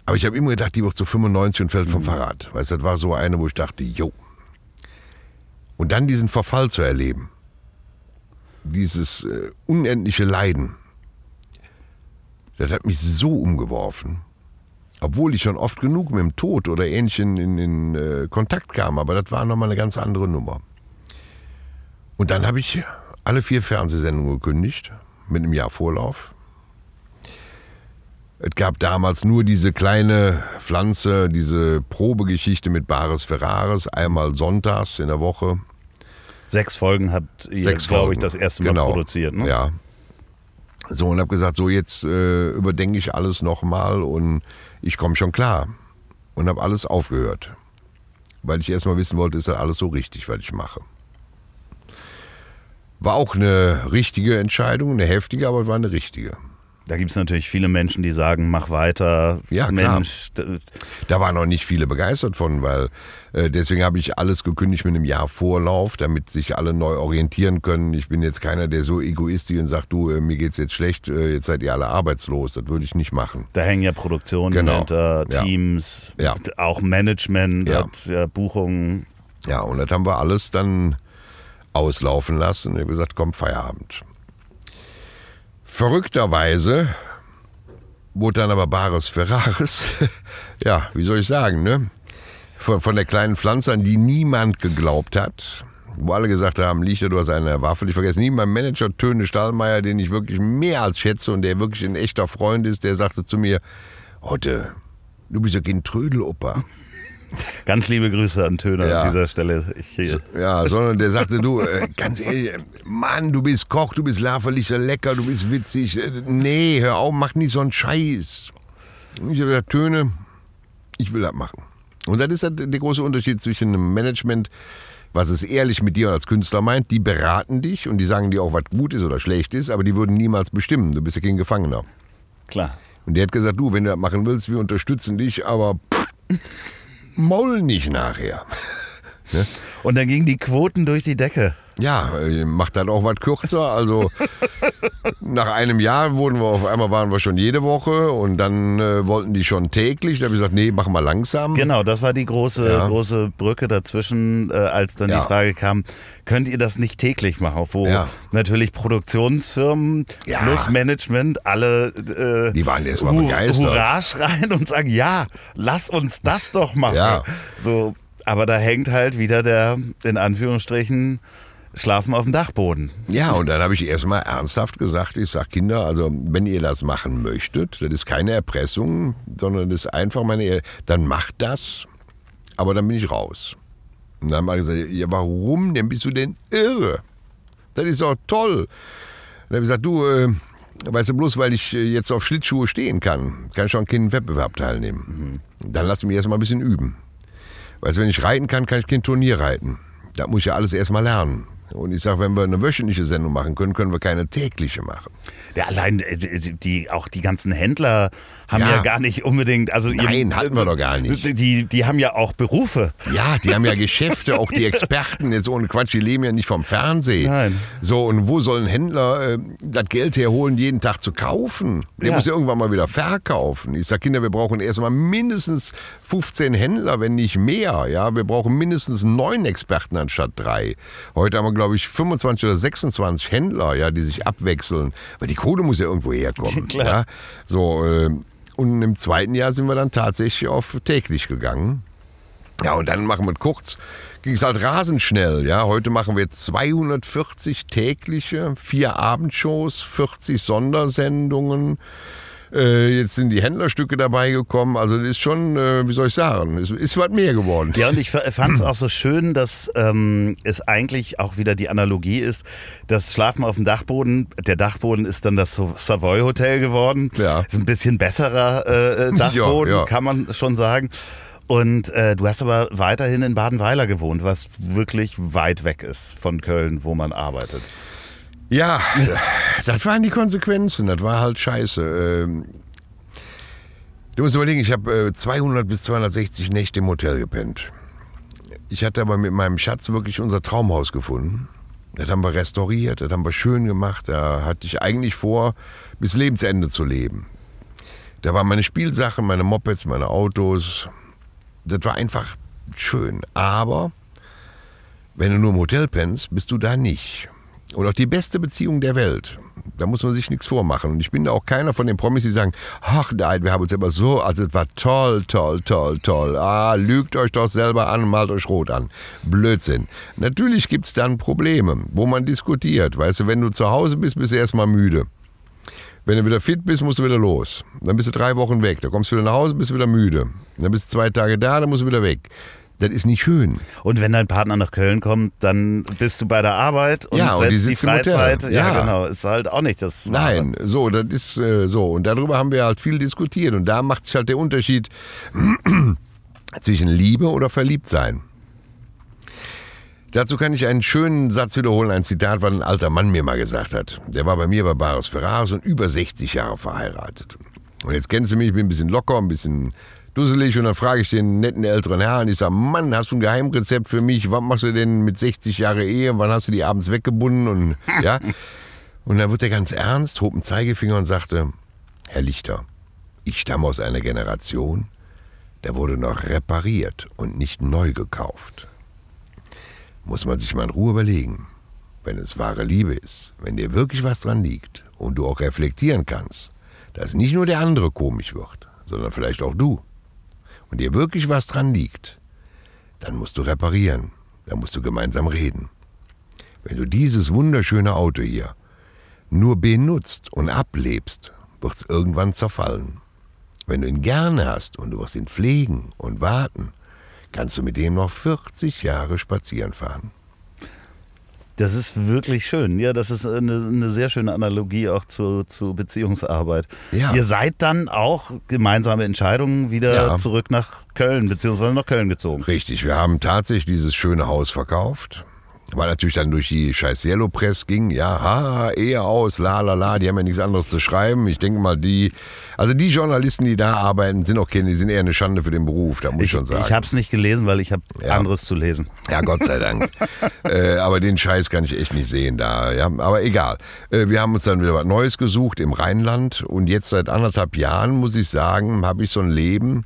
Speaker 1: Aber ich habe immer gedacht, die wird so 95 und fällt vom Fahrrad. Weißt du, das war so eine, wo ich dachte, jo. Und dann diesen Verfall zu erleben, dieses äh, unendliche Leiden, das hat mich so umgeworfen. Obwohl ich schon oft genug mit dem Tod oder Ähnlichem in, in äh, Kontakt kam, aber das war nochmal eine ganz andere Nummer. Und dann habe ich alle vier Fernsehsendungen gekündigt, mit einem Jahr Vorlauf. Es gab damals nur diese kleine Pflanze, diese Probegeschichte mit Bares Ferraris, einmal sonntags in der Woche.
Speaker 3: Sechs Folgen habt ihr, glaube ich, das erste Mal
Speaker 1: Genau.
Speaker 3: produziert. Ne?
Speaker 1: Ja. So, und habe gesagt, so jetzt äh, überdenke ich alles nochmal und ich komme schon klar. Und habe alles aufgehört. Weil ich erstmal wissen wollte, ist das alles so richtig, was ich mache. War auch eine richtige Entscheidung, eine heftige, aber es war eine richtige.
Speaker 3: Da gibt es natürlich viele Menschen, die sagen, mach weiter.
Speaker 1: Ja, klar.
Speaker 3: Mensch, d-
Speaker 1: Da waren noch nicht viele begeistert von, weil äh, deswegen habe ich alles gekündigt mit einem Jahr Vorlauf, damit sich alle neu orientieren können. Ich bin jetzt keiner, der so egoistisch und sagt, du, äh, mir geht's jetzt schlecht, äh, jetzt seid ihr alle arbeitslos. Das würde ich nicht machen.
Speaker 3: da hängen ja Produktionen
Speaker 1: Genau.
Speaker 3: hinter,
Speaker 1: Ja.
Speaker 3: Teams,
Speaker 1: Ja.
Speaker 3: auch Management,
Speaker 1: Ja.
Speaker 3: ja, Buchungen.
Speaker 1: Ja, und das haben wir alles dann auslaufen lassen. Ich habe gesagt, komm, Feierabend. Verrückterweise wurde dann aber Bares Ferraris, ja, wie soll ich sagen, ne? Von, von der kleinen Pflanze, an die niemand geglaubt hat. Wo alle gesagt haben, Lichter, du hast eine Waffe. Ich vergesse nie meinen Manager Töne Stallmeier, den ich wirklich mehr als schätze und der wirklich ein echter Freund ist, der sagte zu mir, Otte, du bist ja kein Trödeloper.
Speaker 3: Ganz liebe Grüße an Töner
Speaker 1: Ja.
Speaker 3: an dieser Stelle. Ich,
Speaker 1: Ja, sondern der sagte, du, äh, ganz ehrlich, Mann, du bist Koch, du bist laferlicher lecker, du bist witzig. Äh, Nee, hör auf, mach nicht so einen Scheiß. Und ich habe gesagt, Töne, ich will das machen. Und das ist halt der große Unterschied zwischen einem Management, was es ehrlich mit dir als Künstler meint. Die beraten dich und die sagen dir auch, was gut ist oder schlecht ist, aber die würden niemals bestimmen. Du bist ja kein Gefangener.
Speaker 3: klar.
Speaker 1: Und der hat gesagt, du, wenn du das machen willst, wir unterstützen dich, aber pff, maul nicht nachher.
Speaker 3: Und dann gingen die Quoten durch die Decke.
Speaker 1: Ja, äh, macht dann auch was kürzer. Also nach einem Jahr wurden wir auf einmal waren wir schon jede Woche und dann äh, wollten die schon täglich. Da habe ich gesagt, nee, mach mal langsam.
Speaker 3: Genau, das war die große,
Speaker 1: Ja.
Speaker 3: große Brücke dazwischen, äh, als dann
Speaker 1: Ja.
Speaker 3: die Frage kam, könnt ihr das nicht täglich machen? Wo
Speaker 1: Ja.
Speaker 3: natürlich Produktionsfirmen plus Management alle äh,
Speaker 1: Die waren erst mal
Speaker 3: Hu-
Speaker 1: begeistert.
Speaker 3: Hurra schreien und sagen, ja, lass uns das doch machen. So, aber da hängt halt wieder der, in Anführungsstrichen, Schlafen auf dem Dachboden.
Speaker 1: Ja, und dann habe ich erstmal ernsthaft gesagt, ich sag Kinder, also wenn ihr das machen möchtet, das ist keine Erpressung, sondern das ist einfach meine, Ehr- dann macht das, aber dann bin ich raus. Und dann haben alle gesagt, ja warum denn, bist du denn irre? Das ist doch toll. dann habe ich gesagt, du, äh, weißt du, bloß weil ich äh, jetzt auf Schlittschuhe stehen kann, kann ich schon keinen Wettbewerb teilnehmen. Dann lass mich erstmal ein bisschen üben. Weißt du, wenn ich reiten kann, kann ich kein Turnier reiten. Da muss ich ja alles erstmal lernen. Und ich sage, wenn wir eine wöchentliche Sendung machen können, können wir keine tägliche machen.
Speaker 3: Ja, allein äh, die, auch die ganzen Händler haben ja,
Speaker 1: Ja.
Speaker 3: gar nicht unbedingt, also
Speaker 1: Nein, hatten wir doch gar nicht.
Speaker 3: Die, die haben ja auch Berufe.
Speaker 1: Ja, die haben ja Geschäfte, auch die Experten, jetzt ohne Quatsch, die leben ja nicht vom Fernsehen.
Speaker 3: Nein.
Speaker 1: So, und wo soll ein Händler äh, das Geld herholen, jeden Tag zu kaufen? Der
Speaker 3: Ja.
Speaker 1: muss ja irgendwann mal wieder verkaufen. Ich sag Kinder, wir brauchen erstmal mindestens 15 Händler, wenn nicht mehr. Ja, wir brauchen mindestens neun Experten anstatt drei. Heute haben wir, glaube ich, 25 oder 26 Händler, ja, die sich abwechseln. Weil die Kohle muss ja irgendwo herkommen.
Speaker 3: Klar.
Speaker 1: Ja? So, äh, und im zweiten Jahr sind wir dann tatsächlich auf täglich gegangen. Ja, und dann machen wir kurz, ging es halt rasend schnell. Ja, heute machen wir 240 tägliche, vier Abendshows, 40 Sondersendungen. Äh, jetzt sind die Händlerstücke dabei gekommen. Also das ist schon, äh, wie soll ich sagen, es ist was mehr geworden.
Speaker 3: Ja, und ich fand es auch so schön, dass ähm, es eigentlich auch wieder die Analogie ist, das Schlafen auf dem Dachboden, der Dachboden ist dann das Savoy Hotel geworden.
Speaker 1: Ja.
Speaker 3: Ist ein bisschen besserer äh, äh, Dachboden,
Speaker 1: Ja, ja.
Speaker 3: kann man schon sagen. Und äh, du hast aber weiterhin in Badenweiler gewohnt, was wirklich weit weg ist von Köln, wo man arbeitet.
Speaker 1: Ja, das waren die Konsequenzen. Das war halt scheiße. Ähm, Du musst überlegen, ich habe äh, 200 bis 260 Nächte im Hotel gepennt. Ich hatte aber mit meinem Schatz wirklich unser Traumhaus gefunden. Das haben wir restauriert, das haben wir schön gemacht. Da hatte ich eigentlich vor, bis Lebensende zu leben. Da waren meine Spielsachen, meine Mopeds, meine Autos. Das war einfach schön. Aber wenn du nur im Hotel pennst, bist du da nicht. Und auch die beste Beziehung der Welt. Da muss man sich nichts vormachen. Und ich bin auch keiner von den Promis, die sagen, ach nein, wir haben uns aber so, also es war toll, toll, toll, toll. Ah, lügt euch doch selber an, malt euch rot an. Blödsinn. Natürlich gibt es dann Probleme, wo man diskutiert. Weißt du, wenn du zu Hause bist, bist du erstmal müde. Wenn du wieder fit bist, musst du wieder los. Dann bist du drei Wochen weg. Dann kommst du wieder nach Hause, bist du wieder müde. Dann bist du zwei Tage da, dann musst du wieder weg. Das ist nicht schön.
Speaker 3: Und wenn dein Partner nach Köln kommt, dann bist du bei der Arbeit und
Speaker 1: Ja, und die
Speaker 3: selbst die
Speaker 1: Hotel.
Speaker 3: Freizeit, ja.
Speaker 1: Ja.
Speaker 3: genau, ist halt auch nicht das.
Speaker 1: Nein, so, das ist äh, so. Und darüber haben wir halt viel diskutiert. Und da macht sich halt der Unterschied zwischen Liebe oder Verliebtsein. Dazu kann ich einen schönen Satz wiederholen, ein Zitat, was ein alter Mann mir mal gesagt hat. Der war bei mir bei Baris Ferraris und über 60 Jahre verheiratet. Und jetzt kennst du mich, ich bin ein bisschen locker, ein bisschen dusselig und dann frage ich den netten älteren Herrn, ich sage, Mann, hast du ein Geheimrezept für mich? Was machst du denn mit 60 Jahre Ehe? Wann hast du die abends weggebunden? Und ja. Und dann wurde er ganz ernst, hob einen Zeigefinger und sagte, Herr Lichter, ich stamme aus einer Generation, da wurde noch repariert und nicht neu gekauft. Muss man sich mal in Ruhe überlegen. Wenn es wahre Liebe ist, wenn dir wirklich was dran liegt und du auch reflektieren kannst, dass nicht nur der andere komisch wird, sondern vielleicht auch du, und dir wirklich was dran liegt, dann musst du reparieren, dann musst du gemeinsam reden. Wenn du dieses wunderschöne Auto hier nur benutzt und ablebst, wird es irgendwann zerfallen. Wenn du ihn gerne hast und du wirst ihn pflegen und warten, kannst du mit dem noch 40 Jahre spazieren fahren.
Speaker 3: Das ist wirklich schön. Ja, das ist eine, eine sehr schöne Analogie auch zu, zu Beziehungsarbeit.
Speaker 1: Ja.
Speaker 3: Ihr seid dann auch gemeinsame Entscheidungen wieder
Speaker 1: Ja.
Speaker 3: zurück nach Köln, beziehungsweise nach Köln gezogen.
Speaker 1: Richtig, wir haben tatsächlich dieses schöne Haus verkauft. Weil natürlich dann durch die scheiß Yellow Press ging, ja, ha, Ehe aus, la la la, die haben ja nichts anderes zu schreiben. Ich denke mal, die, also die Journalisten, die da arbeiten, sind auch keine, die sind eher eine Schande für den Beruf, da muss ich,
Speaker 3: Ich,
Speaker 1: schon sagen.
Speaker 3: ich habe es nicht gelesen, weil ich habe
Speaker 1: Ja.
Speaker 3: anderes zu lesen.
Speaker 1: Ja, Gott sei Dank. äh, aber den Scheiß kann ich echt nicht sehen da. Ja? Aber egal. Äh, wir haben uns dann wieder was Neues gesucht im Rheinland und jetzt seit anderthalb Jahren, muss ich sagen, habe ich so ein Leben,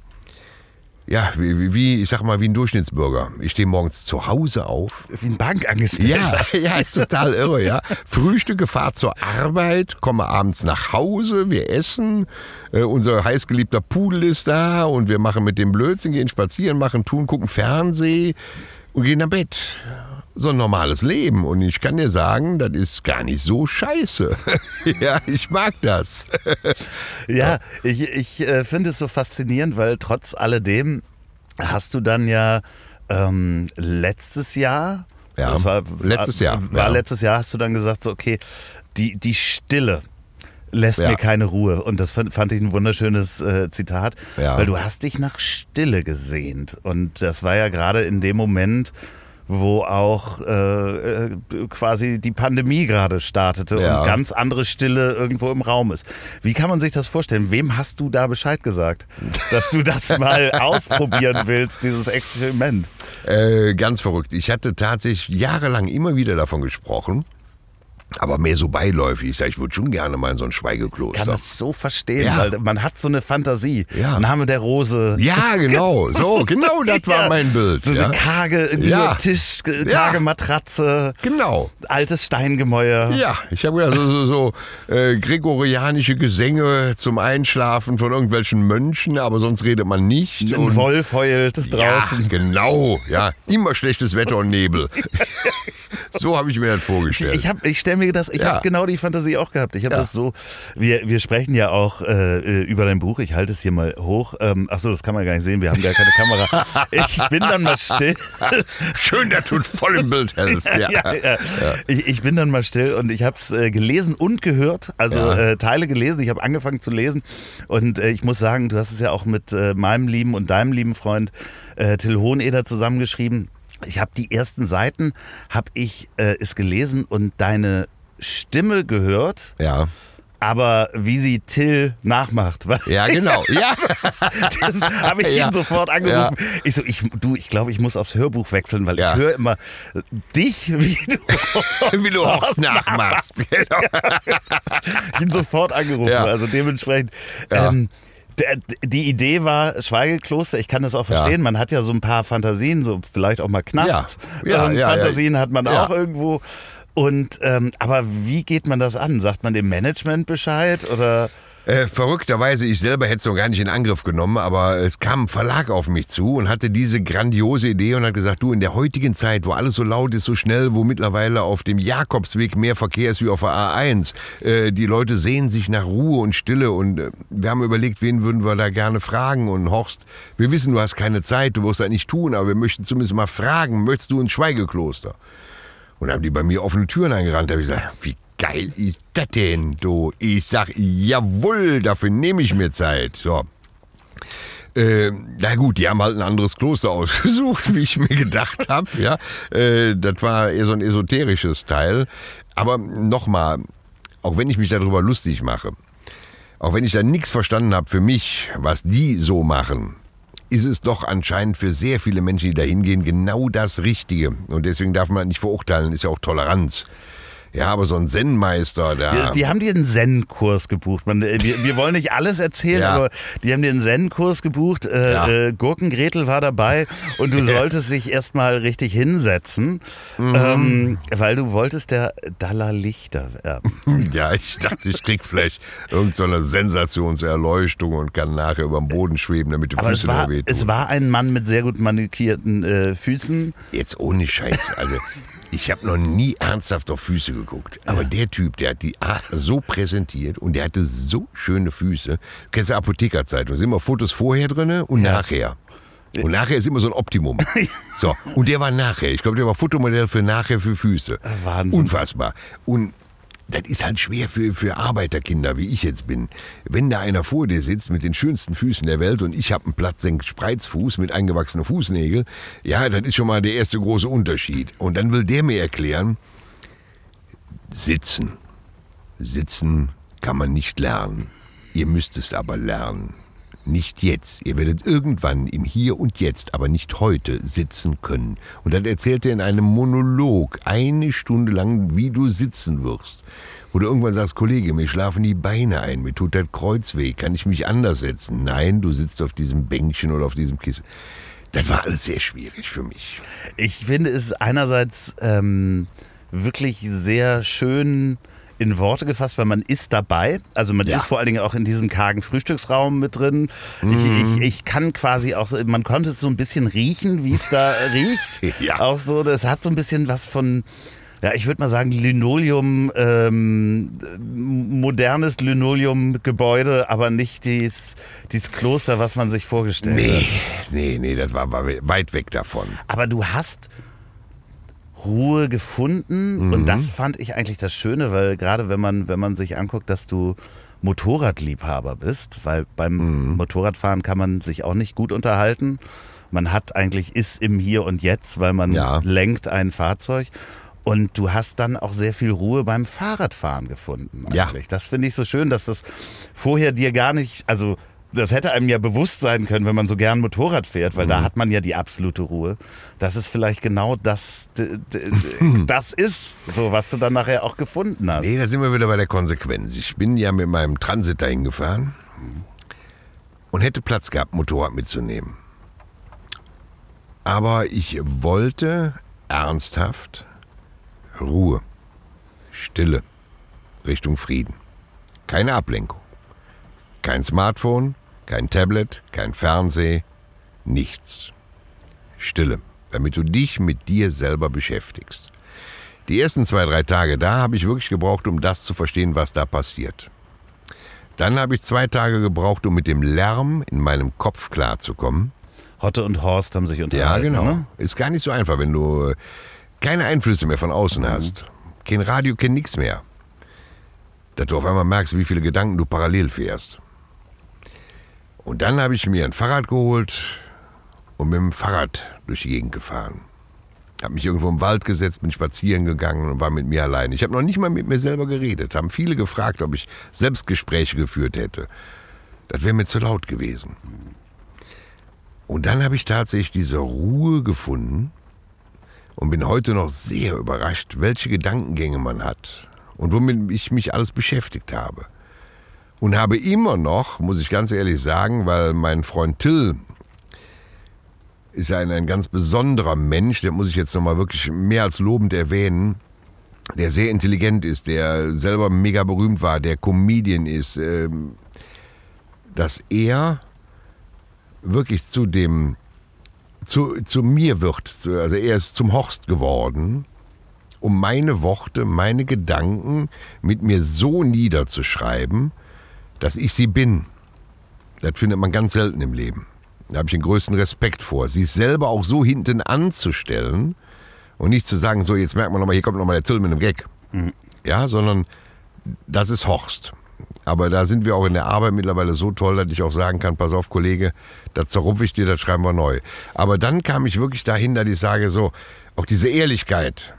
Speaker 1: ja, wie, wie- ich sag mal, wie ein Durchschnittsbürger. Ich stehe morgens zu Hause auf.
Speaker 3: Wie ein Bankangestellter.
Speaker 1: Ja, ja, ist total irre, ja. Frühstücke, fahrt zur Arbeit, komme abends nach Hause, wir essen, äh, unser heißgeliebter Pudel ist da und wir machen mit dem Blödsinn, gehen spazieren, machen, tun, gucken Fernseh und gehen am Bett. So ein normales Leben. Und ich kann dir sagen, das ist gar nicht so scheiße. ja, ich mag das.
Speaker 3: Ja, ich, ich äh, finde es so faszinierend, weil trotz alledem hast du dann ja ähm, letztes Jahr,
Speaker 1: Ja,
Speaker 3: war,
Speaker 1: letztes Jahr,
Speaker 3: war
Speaker 1: ja.
Speaker 3: letztes Jahr, hast du dann gesagt, so okay, die, die Stille lässt
Speaker 1: Ja.
Speaker 3: mir keine Ruhe. Und das fand, fand ich ein wunderschönes äh, Zitat,
Speaker 1: Ja.
Speaker 3: weil du hast dich nach Stille gesehnt. Und das war ja gerade in dem Moment, wo auch äh, äh, quasi die Pandemie gerade startete
Speaker 1: Ja.
Speaker 3: und ganz andere Stille irgendwo im Raum ist. Wie kann man sich das vorstellen? Wem hast du da Bescheid gesagt, dass du das mal ausprobieren willst, dieses Experiment?
Speaker 1: Äh, ganz verrückt. Ich hatte tatsächlich jahrelang immer wieder davon gesprochen, aber mehr so beiläufig. Ich sag, ich würde schon gerne mal in so ein
Speaker 3: kann
Speaker 1: Schweigekloster.
Speaker 3: das so verstehen,
Speaker 1: Ja.
Speaker 3: weil man hat so eine Fantasie.
Speaker 1: Ja.
Speaker 3: Name der Rose.
Speaker 1: Ja, genau. So, genau das war
Speaker 3: Ja.
Speaker 1: mein Bild.
Speaker 3: So eine karge
Speaker 1: Ja.
Speaker 3: Tisch, äh, karge Matratze,
Speaker 1: Genau.
Speaker 3: altes Steingemäuer.
Speaker 1: Ja, ich habe ja so, so, so äh, gregorianische Gesänge zum Einschlafen von irgendwelchen Mönchen, aber sonst redet man nicht.
Speaker 3: Ein Wolf heult draußen.
Speaker 1: Ja, genau. Ja, immer schlechtes Wetter und Nebel. so habe ich mir das vorgestellt.
Speaker 3: Ich, hab, ich stelle mir das, ich
Speaker 1: Ja.
Speaker 3: habe genau die Fantasie auch gehabt. Ich habe
Speaker 1: Ja.
Speaker 3: das so, wir, wir sprechen ja auch äh, äh, über dein Buch, ich halte es hier mal hoch. Ähm, Achso, das kann man gar nicht sehen, wir haben gar keine Kamera. Ich bin dann mal still.
Speaker 1: Schön, dass du voll im Bild hältst. Ja.
Speaker 3: ja. Ich, ich bin dann mal still und ich habe es äh, gelesen und gehört, also äh, Teile gelesen. Ich habe angefangen zu lesen und äh, ich muss sagen, du hast es ja auch mit äh, meinem lieben und deinem lieben Freund äh, Till Hoheneder zusammengeschrieben. Ich habe die ersten Seiten, habe ich äh, es gelesen und deine Stimme gehört,
Speaker 1: ja.
Speaker 3: aber wie sie Till nachmacht.
Speaker 1: Ja, genau. Ja.
Speaker 3: das habe ich
Speaker 1: Ja.
Speaker 3: ihn sofort angerufen. Ich so, ich, du, ich glaube, ich muss aufs Hörbuch wechseln, weil
Speaker 1: Ja.
Speaker 3: ich höre immer dich, wie du
Speaker 1: Wie du Horst nachmachst. Genau.
Speaker 3: ich ihn sofort angerufen.
Speaker 1: Ja.
Speaker 3: Also dementsprechend.
Speaker 1: Ja.
Speaker 3: Ähm, die Idee war Schweigekloster. Ich kann das auch verstehen. Man hat ja so ein paar Fantasien, so vielleicht auch mal Knast.
Speaker 1: Ja. Ja,
Speaker 3: ähm,
Speaker 1: ja, ja.
Speaker 3: Fantasien hat man
Speaker 1: Ja.
Speaker 3: auch irgendwo. Und ähm, aber wie geht man das an? Sagt man dem Management Bescheid oder?
Speaker 1: Äh, verrückterweise, ich selber hätte es noch gar nicht in Angriff genommen, aber es kam ein Verlag auf mich zu und hatte diese grandiose Idee und hat gesagt, du, in der heutigen Zeit, wo alles so laut ist, so schnell, wo mittlerweile auf dem Jakobsweg mehr Verkehr ist wie auf der A1, äh, die Leute sehen sich nach Ruhe und Stille und äh, wir haben überlegt, wen würden wir da gerne fragen und Horst, wir wissen, du hast keine Zeit, du wirst das nicht tun, aber wir möchten zumindest mal fragen, möchtest du ins Schweigekloster? Und haben die bei mir offene Türen eingerannt. Da habe ich gesagt, wie geil ist das denn? Du, ich sag, jawohl, dafür nehme ich mir Zeit. So. Äh, na gut, die haben halt ein anderes Kloster ausgesucht, wie ich mir gedacht habe. Ja, äh, das war eher so ein esoterisches Teil. Aber nochmal, auch wenn ich mich darüber lustig mache, auch wenn ich da nichts verstanden habe für mich, was die so machen, ist es doch anscheinend für sehr viele Menschen, die da hingehen, genau das Richtige. Und deswegen darf man nicht verurteilen, ist ja auch Toleranz. Ja, aber so ein Zen-Meister, der.
Speaker 3: Die, die haben dir einen Zen-Kurs gebucht. Man, äh, wir, wir wollen nicht alles erzählen,
Speaker 1: Ja.
Speaker 3: aber die haben dir einen Zen-Kurs gebucht. Äh,
Speaker 1: Ja.
Speaker 3: äh, Gurkengretel war dabei und du solltest dich erstmal richtig hinsetzen, ähm, weil du wolltest der Dalai Lichter werden.
Speaker 1: Ja, ich dachte, ich krieg vielleicht irgendeine so Sensationserleuchtung und kann nachher über dem Boden schweben, damit die
Speaker 3: Aber es
Speaker 1: Füße
Speaker 3: war,
Speaker 1: mehr wehtun.
Speaker 3: es war ein Mann mit sehr gut manikierten äh, Füßen.
Speaker 1: Jetzt ohne Scheiß. Also, ich habe noch nie ernsthaft auf Füße geguckt. Aber der Typ, der hat die A so präsentiert und der hatte so schöne Füße. Du kennst ja Apothekerzeitung, da sind immer Fotos vorher drin und nachher. Und nachher ist immer so ein Optimum. So, und der war nachher. Ich glaube, der war Fotomodell für nachher für Füße.
Speaker 3: Wahnsinn.
Speaker 1: Unfassbar. Und das ist halt schwer für, für Arbeiterkinder, wie ich jetzt bin. Wenn da einer vor dir sitzt mit den schönsten Füßen der Welt und ich habe einen Plattsenk-Spreizfuß mit eingewachsenen Fußnägeln, ja, das ist schon mal der erste große Unterschied. Und dann will der mir erklären, sitzen. Sitzen kann man nicht lernen. Ihr müsst es aber lernen. Nicht jetzt. Ihr werdet irgendwann im Hier und Jetzt, aber nicht heute, sitzen können. Und dann erzählt er in einem Monolog eine Stunde lang, wie du sitzen wirst. Wo du irgendwann sagst, Kollege, mir schlafen die Beine ein, mir tut das Kreuz weh, kann ich mich anders setzen? Nein, du sitzt auf diesem Bänkchen oder auf diesem Kissen. Das war alles sehr schwierig für mich.
Speaker 3: Ich finde es einerseits ähm, wirklich sehr schön in Worte gefasst, weil man ist dabei. Also man
Speaker 1: Ja.
Speaker 3: ist vor allen Dingen auch in diesem kargen Frühstücksraum mit drin.
Speaker 1: Mhm.
Speaker 3: Ich, ich, ich kann quasi auch, man konnte es so ein bisschen riechen, wie es da riecht.
Speaker 1: Ja.
Speaker 3: Auch so, das hat so ein bisschen was von, ja, ich würde mal sagen, Linoleum, ähm, modernes Linoleum-Gebäude, aber nicht dies, dieses Kloster, was man sich vorgestellt hat.
Speaker 1: Nee, nee, nee, das war weit weg davon.
Speaker 3: Aber du hast Ruhe gefunden
Speaker 1: Mhm.
Speaker 3: und das fand ich eigentlich das Schöne, weil gerade wenn man, wenn man sich anguckt, dass du Motorradliebhaber bist, weil beim
Speaker 1: Mhm.
Speaker 3: Motorradfahren kann man sich auch nicht gut unterhalten. Man hat eigentlich ist im Hier und Jetzt, weil man
Speaker 1: Ja.
Speaker 3: lenkt ein Fahrzeug. Und du hast dann auch sehr viel Ruhe beim Fahrradfahren gefunden.
Speaker 1: Ja.
Speaker 3: Eigentlich. Das finde ich so schön, dass das vorher dir gar nicht, also das hätte einem ja bewusst sein können, wenn man so gern Motorrad fährt, weil da
Speaker 1: Mhm.
Speaker 3: hat man ja die absolute Ruhe. Das ist vielleicht genau das, das ist so, was du dann nachher auch gefunden hast.
Speaker 1: Nee, da sind wir wieder bei der Konsequenz. Ich bin ja mit meinem Transit dahin gefahren und hätte Platz gehabt, Motorrad mitzunehmen. Aber ich wollte ernsthaft Ruhe, Stille, Richtung Frieden. Keine Ablenkung. Kein Smartphone, kein Tablet, kein Fernseh, nichts. Stille, damit du dich mit dir selber beschäftigst. Die ersten zwei, drei Tage da habe ich wirklich gebraucht, um das zu verstehen, was da passiert. Dann habe ich zwei Tage gebraucht, um mit dem Lärm in meinem Kopf klarzukommen.
Speaker 3: Hotte und Horst haben sich
Speaker 1: Ja,
Speaker 3: unterhalten.
Speaker 1: genau.
Speaker 3: Ne?
Speaker 1: Ist gar nicht so einfach, wenn du keine Einflüsse mehr von außen hast. Kein Radio, kein nix mehr. Dass du auf einmal merkst, wie viele Gedanken du parallel fährst. Und dann habe ich mir ein Fahrrad geholt und mit dem Fahrrad durch die Gegend gefahren. Habe mich irgendwo im Wald gesetzt, bin spazieren gegangen und war mit mir allein. Ich habe noch nicht mal mit mir selber geredet. Haben viele gefragt, ob ich Selbstgespräche geführt hätte. Das wäre mir zu laut gewesen. Und dann habe ich tatsächlich diese Ruhe gefunden und bin heute noch sehr überrascht, welche Gedankengänge man hat und womit ich mich alles beschäftigt habe. Und habe immer noch, muss ich ganz ehrlich sagen, weil mein Freund Till ist ein, ein ganz besonderer Mensch, der muss ich jetzt nochmal wirklich mehr als lobend erwähnen, der sehr intelligent ist, der selber mega berühmt war, der Comedian ist, ähm, dass er wirklich zu dem, zu, zu mir wird. Also er ist zum Horst geworden, um meine Worte, meine Gedanken mit mir so niederzuschreiben, dass ich sie bin. Das findet man ganz selten im Leben. Da habe ich den größten Respekt vor. Sie selber auch so hinten anzustellen und nicht zu sagen, so jetzt merkt man nochmal, hier kommt nochmal der Till mit einem Gag. Ja, sondern das ist Horst. Aber da sind wir auch in der Arbeit mittlerweile so toll, dass ich auch sagen kann, pass auf, Kollege, das zerrupfe ich dir, das schreiben wir neu. Aber dann kam ich wirklich dahin, dass ich sage, so, auch diese Ehrlichkeit,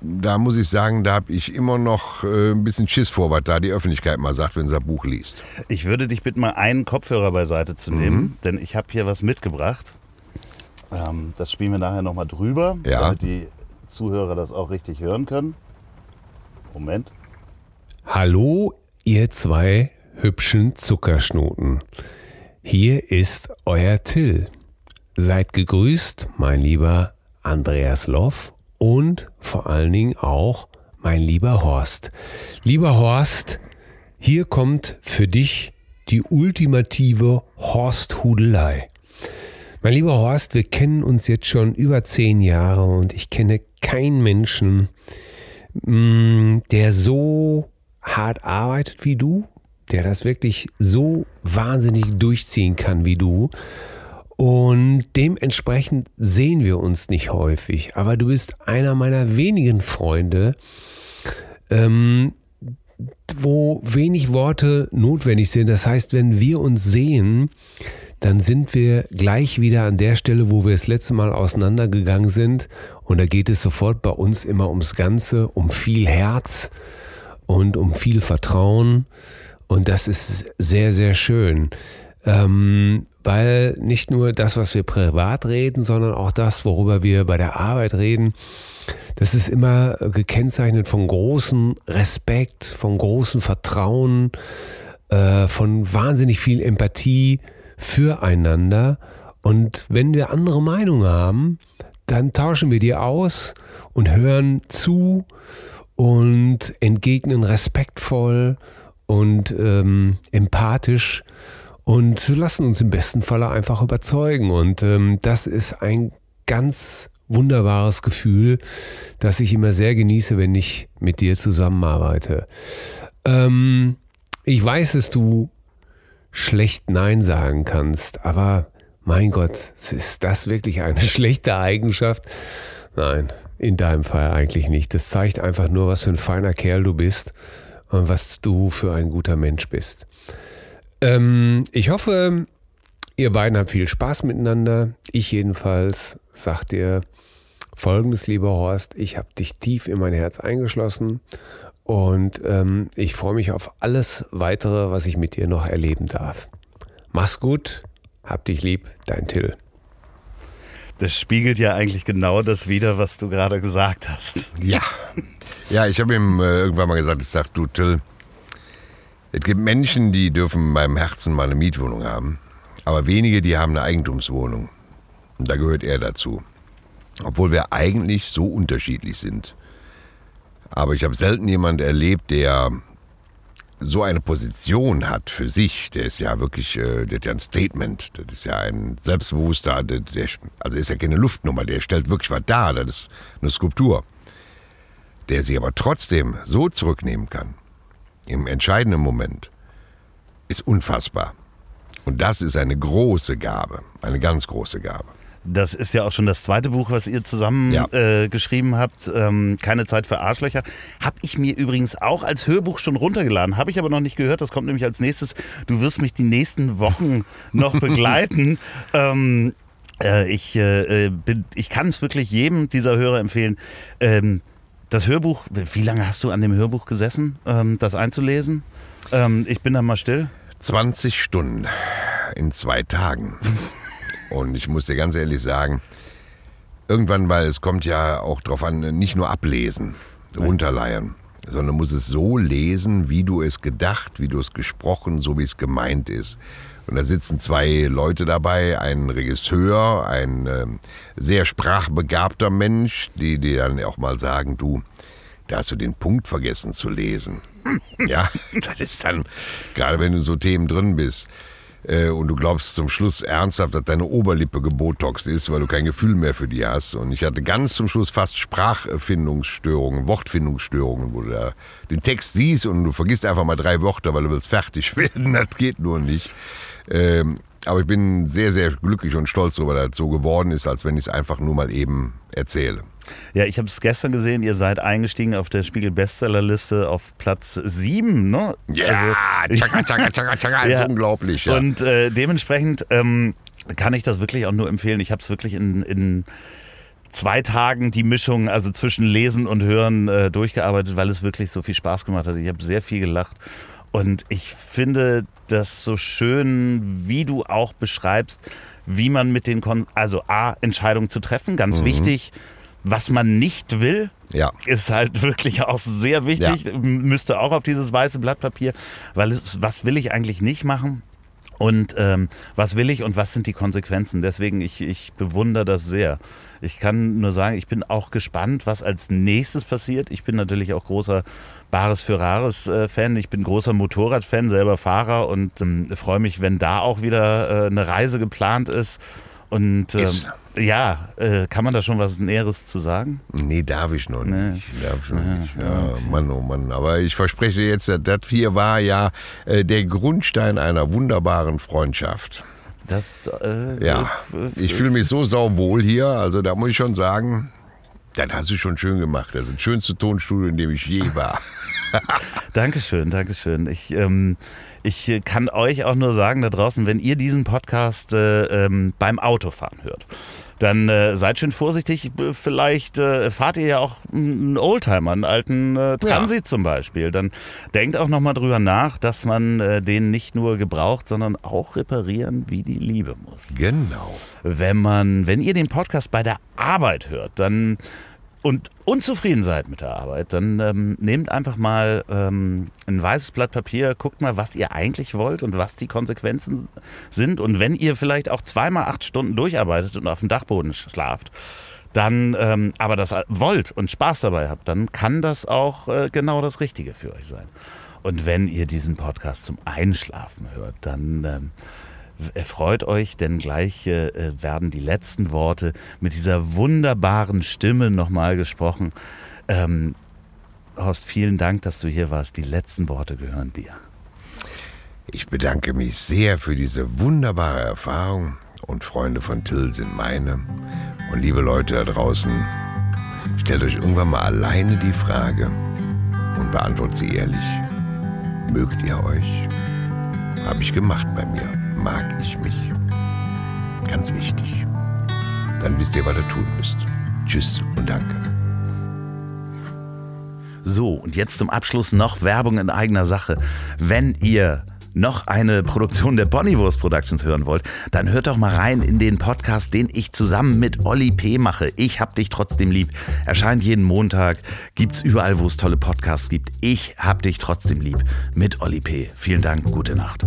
Speaker 1: da muss ich sagen, da habe ich immer noch äh, ein bisschen Schiss vor, was da die Öffentlichkeit mal sagt, wenn sie ein Buch liest.
Speaker 3: Ich würde dich bitten, mal einen Kopfhörer beiseite zu
Speaker 1: Mhm.
Speaker 3: nehmen, denn ich habe hier was mitgebracht. Ähm, das spielen wir nachher nochmal drüber,
Speaker 1: Ja.
Speaker 3: damit die Zuhörer das auch richtig hören können. Moment.
Speaker 4: Hallo, ihr zwei hübschen Zuckerschnuten. Hier ist euer Till. Seid gegrüßt, mein lieber Andreas Loff und vor allen Dingen auch mein lieber Horst. Lieber Horst, hier kommt für dich die ultimative Horsthudelei. Mein lieber Horst, wir kennen uns jetzt schon über zehn Jahre und ich kenne keinen Menschen, mh, der so hart arbeitet wie du, der das wirklich so wahnsinnig durchziehen kann wie du. Und dementsprechend sehen wir uns nicht häufig. Aber du bist einer meiner wenigen Freunde, ähm, wo wenig Worte notwendig sind. Das heißt, wenn wir uns sehen, dann sind wir gleich wieder an der Stelle, wo wir das letzte Mal auseinandergegangen sind. Und da geht es sofort bei uns immer ums Ganze, um viel Herz und um viel Vertrauen. Und das ist sehr, sehr schön. Ähm, weil nicht nur das, was wir privat reden, sondern auch das, worüber wir bei der Arbeit reden, das ist immer gekennzeichnet von großem Respekt, von großem Vertrauen, äh, von wahnsinnig viel Empathie füreinander. Und wenn wir andere Meinungen haben, dann tauschen wir die aus und hören zu und entgegnen respektvoll und ähm, empathisch und lassen uns im besten Falle einfach überzeugen. Und ähm, das ist ein ganz wunderbares Gefühl, das ich immer sehr genieße, wenn ich mit dir zusammenarbeite. Ähm, ich weiß, dass du schlecht Nein sagen kannst, aber mein Gott, ist das wirklich eine schlechte Eigenschaft? Nein, in deinem Fall eigentlich nicht. Das zeigt einfach nur, was für ein feiner Kerl du bist und was du für ein guter Mensch bist. Ähm, ich hoffe, Ihr beiden habt viel Spaß miteinander. Ich jedenfalls sag dir folgendes, lieber Horst. Ich habe dich tief in mein Herz eingeschlossen und ähm, ich freue mich auf alles weitere, was ich mit dir noch erleben darf. Mach's gut, hab dich lieb, dein Till.
Speaker 3: Das spiegelt ja eigentlich genau das wider, was du gerade gesagt hast.
Speaker 1: Ja. Ja, ich habe ihm äh, irgendwann mal gesagt, ich sag, du Till, es gibt Menschen, die dürfen meinem Herzen mal eine Mietwohnung haben, aber wenige, die haben eine Eigentumswohnung. Und da gehört er dazu. Obwohl wir eigentlich so unterschiedlich sind. Aber ich habe selten jemanden erlebt, der so eine Position hat für sich, der ist ja wirklich, äh, der hat ja ein Statement, das ist ja ein Selbstbewusster, der, der, also ist ja keine Luftnummer, der stellt wirklich was dar, das ist eine Skulptur. Der sich aber trotzdem so zurücknehmen kann, im entscheidenden Moment, ist unfassbar. Und das ist eine große Gabe, eine ganz große Gabe.
Speaker 3: Das ist ja auch schon das zweite Buch, was ihr zusammen
Speaker 1: Ja.
Speaker 3: äh, geschrieben habt. Ähm, Keine Zeit für Arschlöcher. Habe ich mir übrigens auch als Hörbuch schon runtergeladen. Habe ich aber noch nicht gehört. Das kommt nämlich als nächstes. Du wirst mich die nächsten Wochen noch begleiten. ähm, äh, ich äh, bin, ich kann es wirklich jedem dieser Hörer empfehlen. Ähm, das Hörbuch, wie lange hast du an dem Hörbuch gesessen, ähm, das einzulesen? Ähm, ich bin da mal still.
Speaker 1: 20 Stunden in zwei Tagen. Und ich muss dir ganz ehrlich sagen, irgendwann, weil es kommt ja auch drauf an, nicht nur ablesen, runterleiern, sondern muss es so lesen, wie du es gedacht, wie du es gesprochen, so wie es gemeint ist. Und da sitzen zwei Leute dabei, ein Regisseur, ein ähm, sehr sprachbegabter Mensch, die dir dann auch mal sagen, du, da hast du den Punkt vergessen zu lesen. Ja, das ist dann, gerade wenn du in so Themen drin bist äh, und du glaubst zum Schluss ernsthaft, dass deine Oberlippe gebotoxt ist, weil du kein Gefühl mehr für die hast. Und ich hatte ganz zum Schluss fast Sprachfindungsstörungen, Wortfindungsstörungen, wo du da den Text siehst und du vergisst einfach mal drei Wörter, weil du willst fertig werden. Das geht nur nicht. Ähm, aber ich bin sehr, sehr glücklich und stolz darüber, dass es so geworden ist, als wenn ich es einfach nur mal eben erzähle.
Speaker 3: Ja, ich habe es gestern gesehen, ihr seid eingestiegen auf der Spiegel-Bestsellerliste auf Platz 7, ne?
Speaker 1: Ja, tschakka, tschakka, tschakka, tschakka,
Speaker 3: Ja.
Speaker 1: ist unglaublich. Ja.
Speaker 3: Und äh, dementsprechend ähm, kann ich das wirklich auch nur empfehlen. Ich habe es wirklich in, in zwei Tagen die Mischung, also zwischen Lesen und Hören, äh, durchgearbeitet, weil es wirklich so viel Spaß gemacht hat. Ich habe sehr viel gelacht. Und ich finde das so schön, wie du auch beschreibst, wie man mit den, Kon also A, Entscheidungen zu treffen, ganz wichtig, was man nicht will,
Speaker 1: ja.
Speaker 3: ist halt wirklich auch sehr wichtig. Müsste auch auf dieses weiße Blatt Papier, weil es, was will ich eigentlich nicht machen? Und ähm, was will ich und was sind die Konsequenzen? Deswegen, ich, ich bewundere das sehr. Ich kann nur sagen, ich bin auch gespannt, was als nächstes passiert. Ich bin natürlich auch großer Bares für Rares äh, Fan. Ich bin großer Motorradfan, selber Fahrer und ähm, freue mich, wenn da auch wieder äh, eine Reise geplant ist. Und ähm,
Speaker 1: Ist.
Speaker 3: ja, äh, kann man da schon was Näheres zu sagen?
Speaker 1: Nee, darf ich noch
Speaker 3: Nee.
Speaker 1: nicht. Darf ich noch nicht. Ja, Mann, oh Mann. Aber ich verspreche jetzt, das hier war ja äh, der Grundstein einer wunderbaren Freundschaft.
Speaker 3: Das, äh,
Speaker 1: Ja,
Speaker 3: äh,
Speaker 1: ich fühle mich so sauwohl hier. Also da muss ich schon sagen, das hast du schon schön gemacht. Das ist das schönste Tonstudio, in dem ich je war.
Speaker 3: Dankeschön, Dankeschön. Ich, ähm, ich kann euch auch nur sagen da draußen, wenn ihr diesen Podcast äh, ähm, beim Autofahren hört, dann äh, seid schön vorsichtig. Vielleicht äh, fahrt ihr ja auch einen Oldtimer, einen alten äh, Transit zum Beispiel. Dann denkt auch nochmal drüber nach, dass man äh, den nicht nur gebraucht, sondern auch reparieren wie die Liebe muss
Speaker 1: Genau.
Speaker 3: wenn man, wenn ihr den Podcast bei der Arbeit hört, dann und unzufrieden seid mit der Arbeit, dann ähm, nehmt einfach mal ähm, ein weißes Blatt Papier, guckt mal, was ihr eigentlich wollt und was die Konsequenzen sind. Und wenn ihr vielleicht auch zweimal acht Stunden durcharbeitet und auf dem Dachboden schlaft, dann ähm, aber das wollt und Spaß dabei habt, dann kann das auch äh, genau das Richtige für euch sein. Und wenn ihr diesen Podcast zum Einschlafen hört, dann ähm, Erfreut euch, denn gleich äh, werden die letzten Worte mit dieser wunderbaren Stimme nochmal gesprochen. Ähm, Horst, vielen Dank, dass du hier warst. Die letzten Worte gehören dir.
Speaker 1: Ich bedanke mich sehr für diese wunderbare Erfahrung und Freunde von Till sind meine. Und liebe Leute da draußen, stellt euch irgendwann mal alleine die Frage und beantwortet sie ehrlich. Mögt ihr euch? Habe ich gemacht bei mir. Mag ich mich? dann wisst ihr, was ihr tun müsst. Tschüss und danke.
Speaker 3: So, und jetzt zum Abschluss noch Werbung in eigener Sache. Wenn ihr noch eine Produktion der Bonnywurst Productions hören wollt, dann hört doch mal rein in den Podcast, den ich zusammen mit Olli P. mache. Ich hab dich trotzdem lieb. Erscheint jeden Montag, gibt's überall, wo es tolle Podcasts gibt. Ich hab dich trotzdem lieb mit Olli P. Vielen Dank, gute Nacht.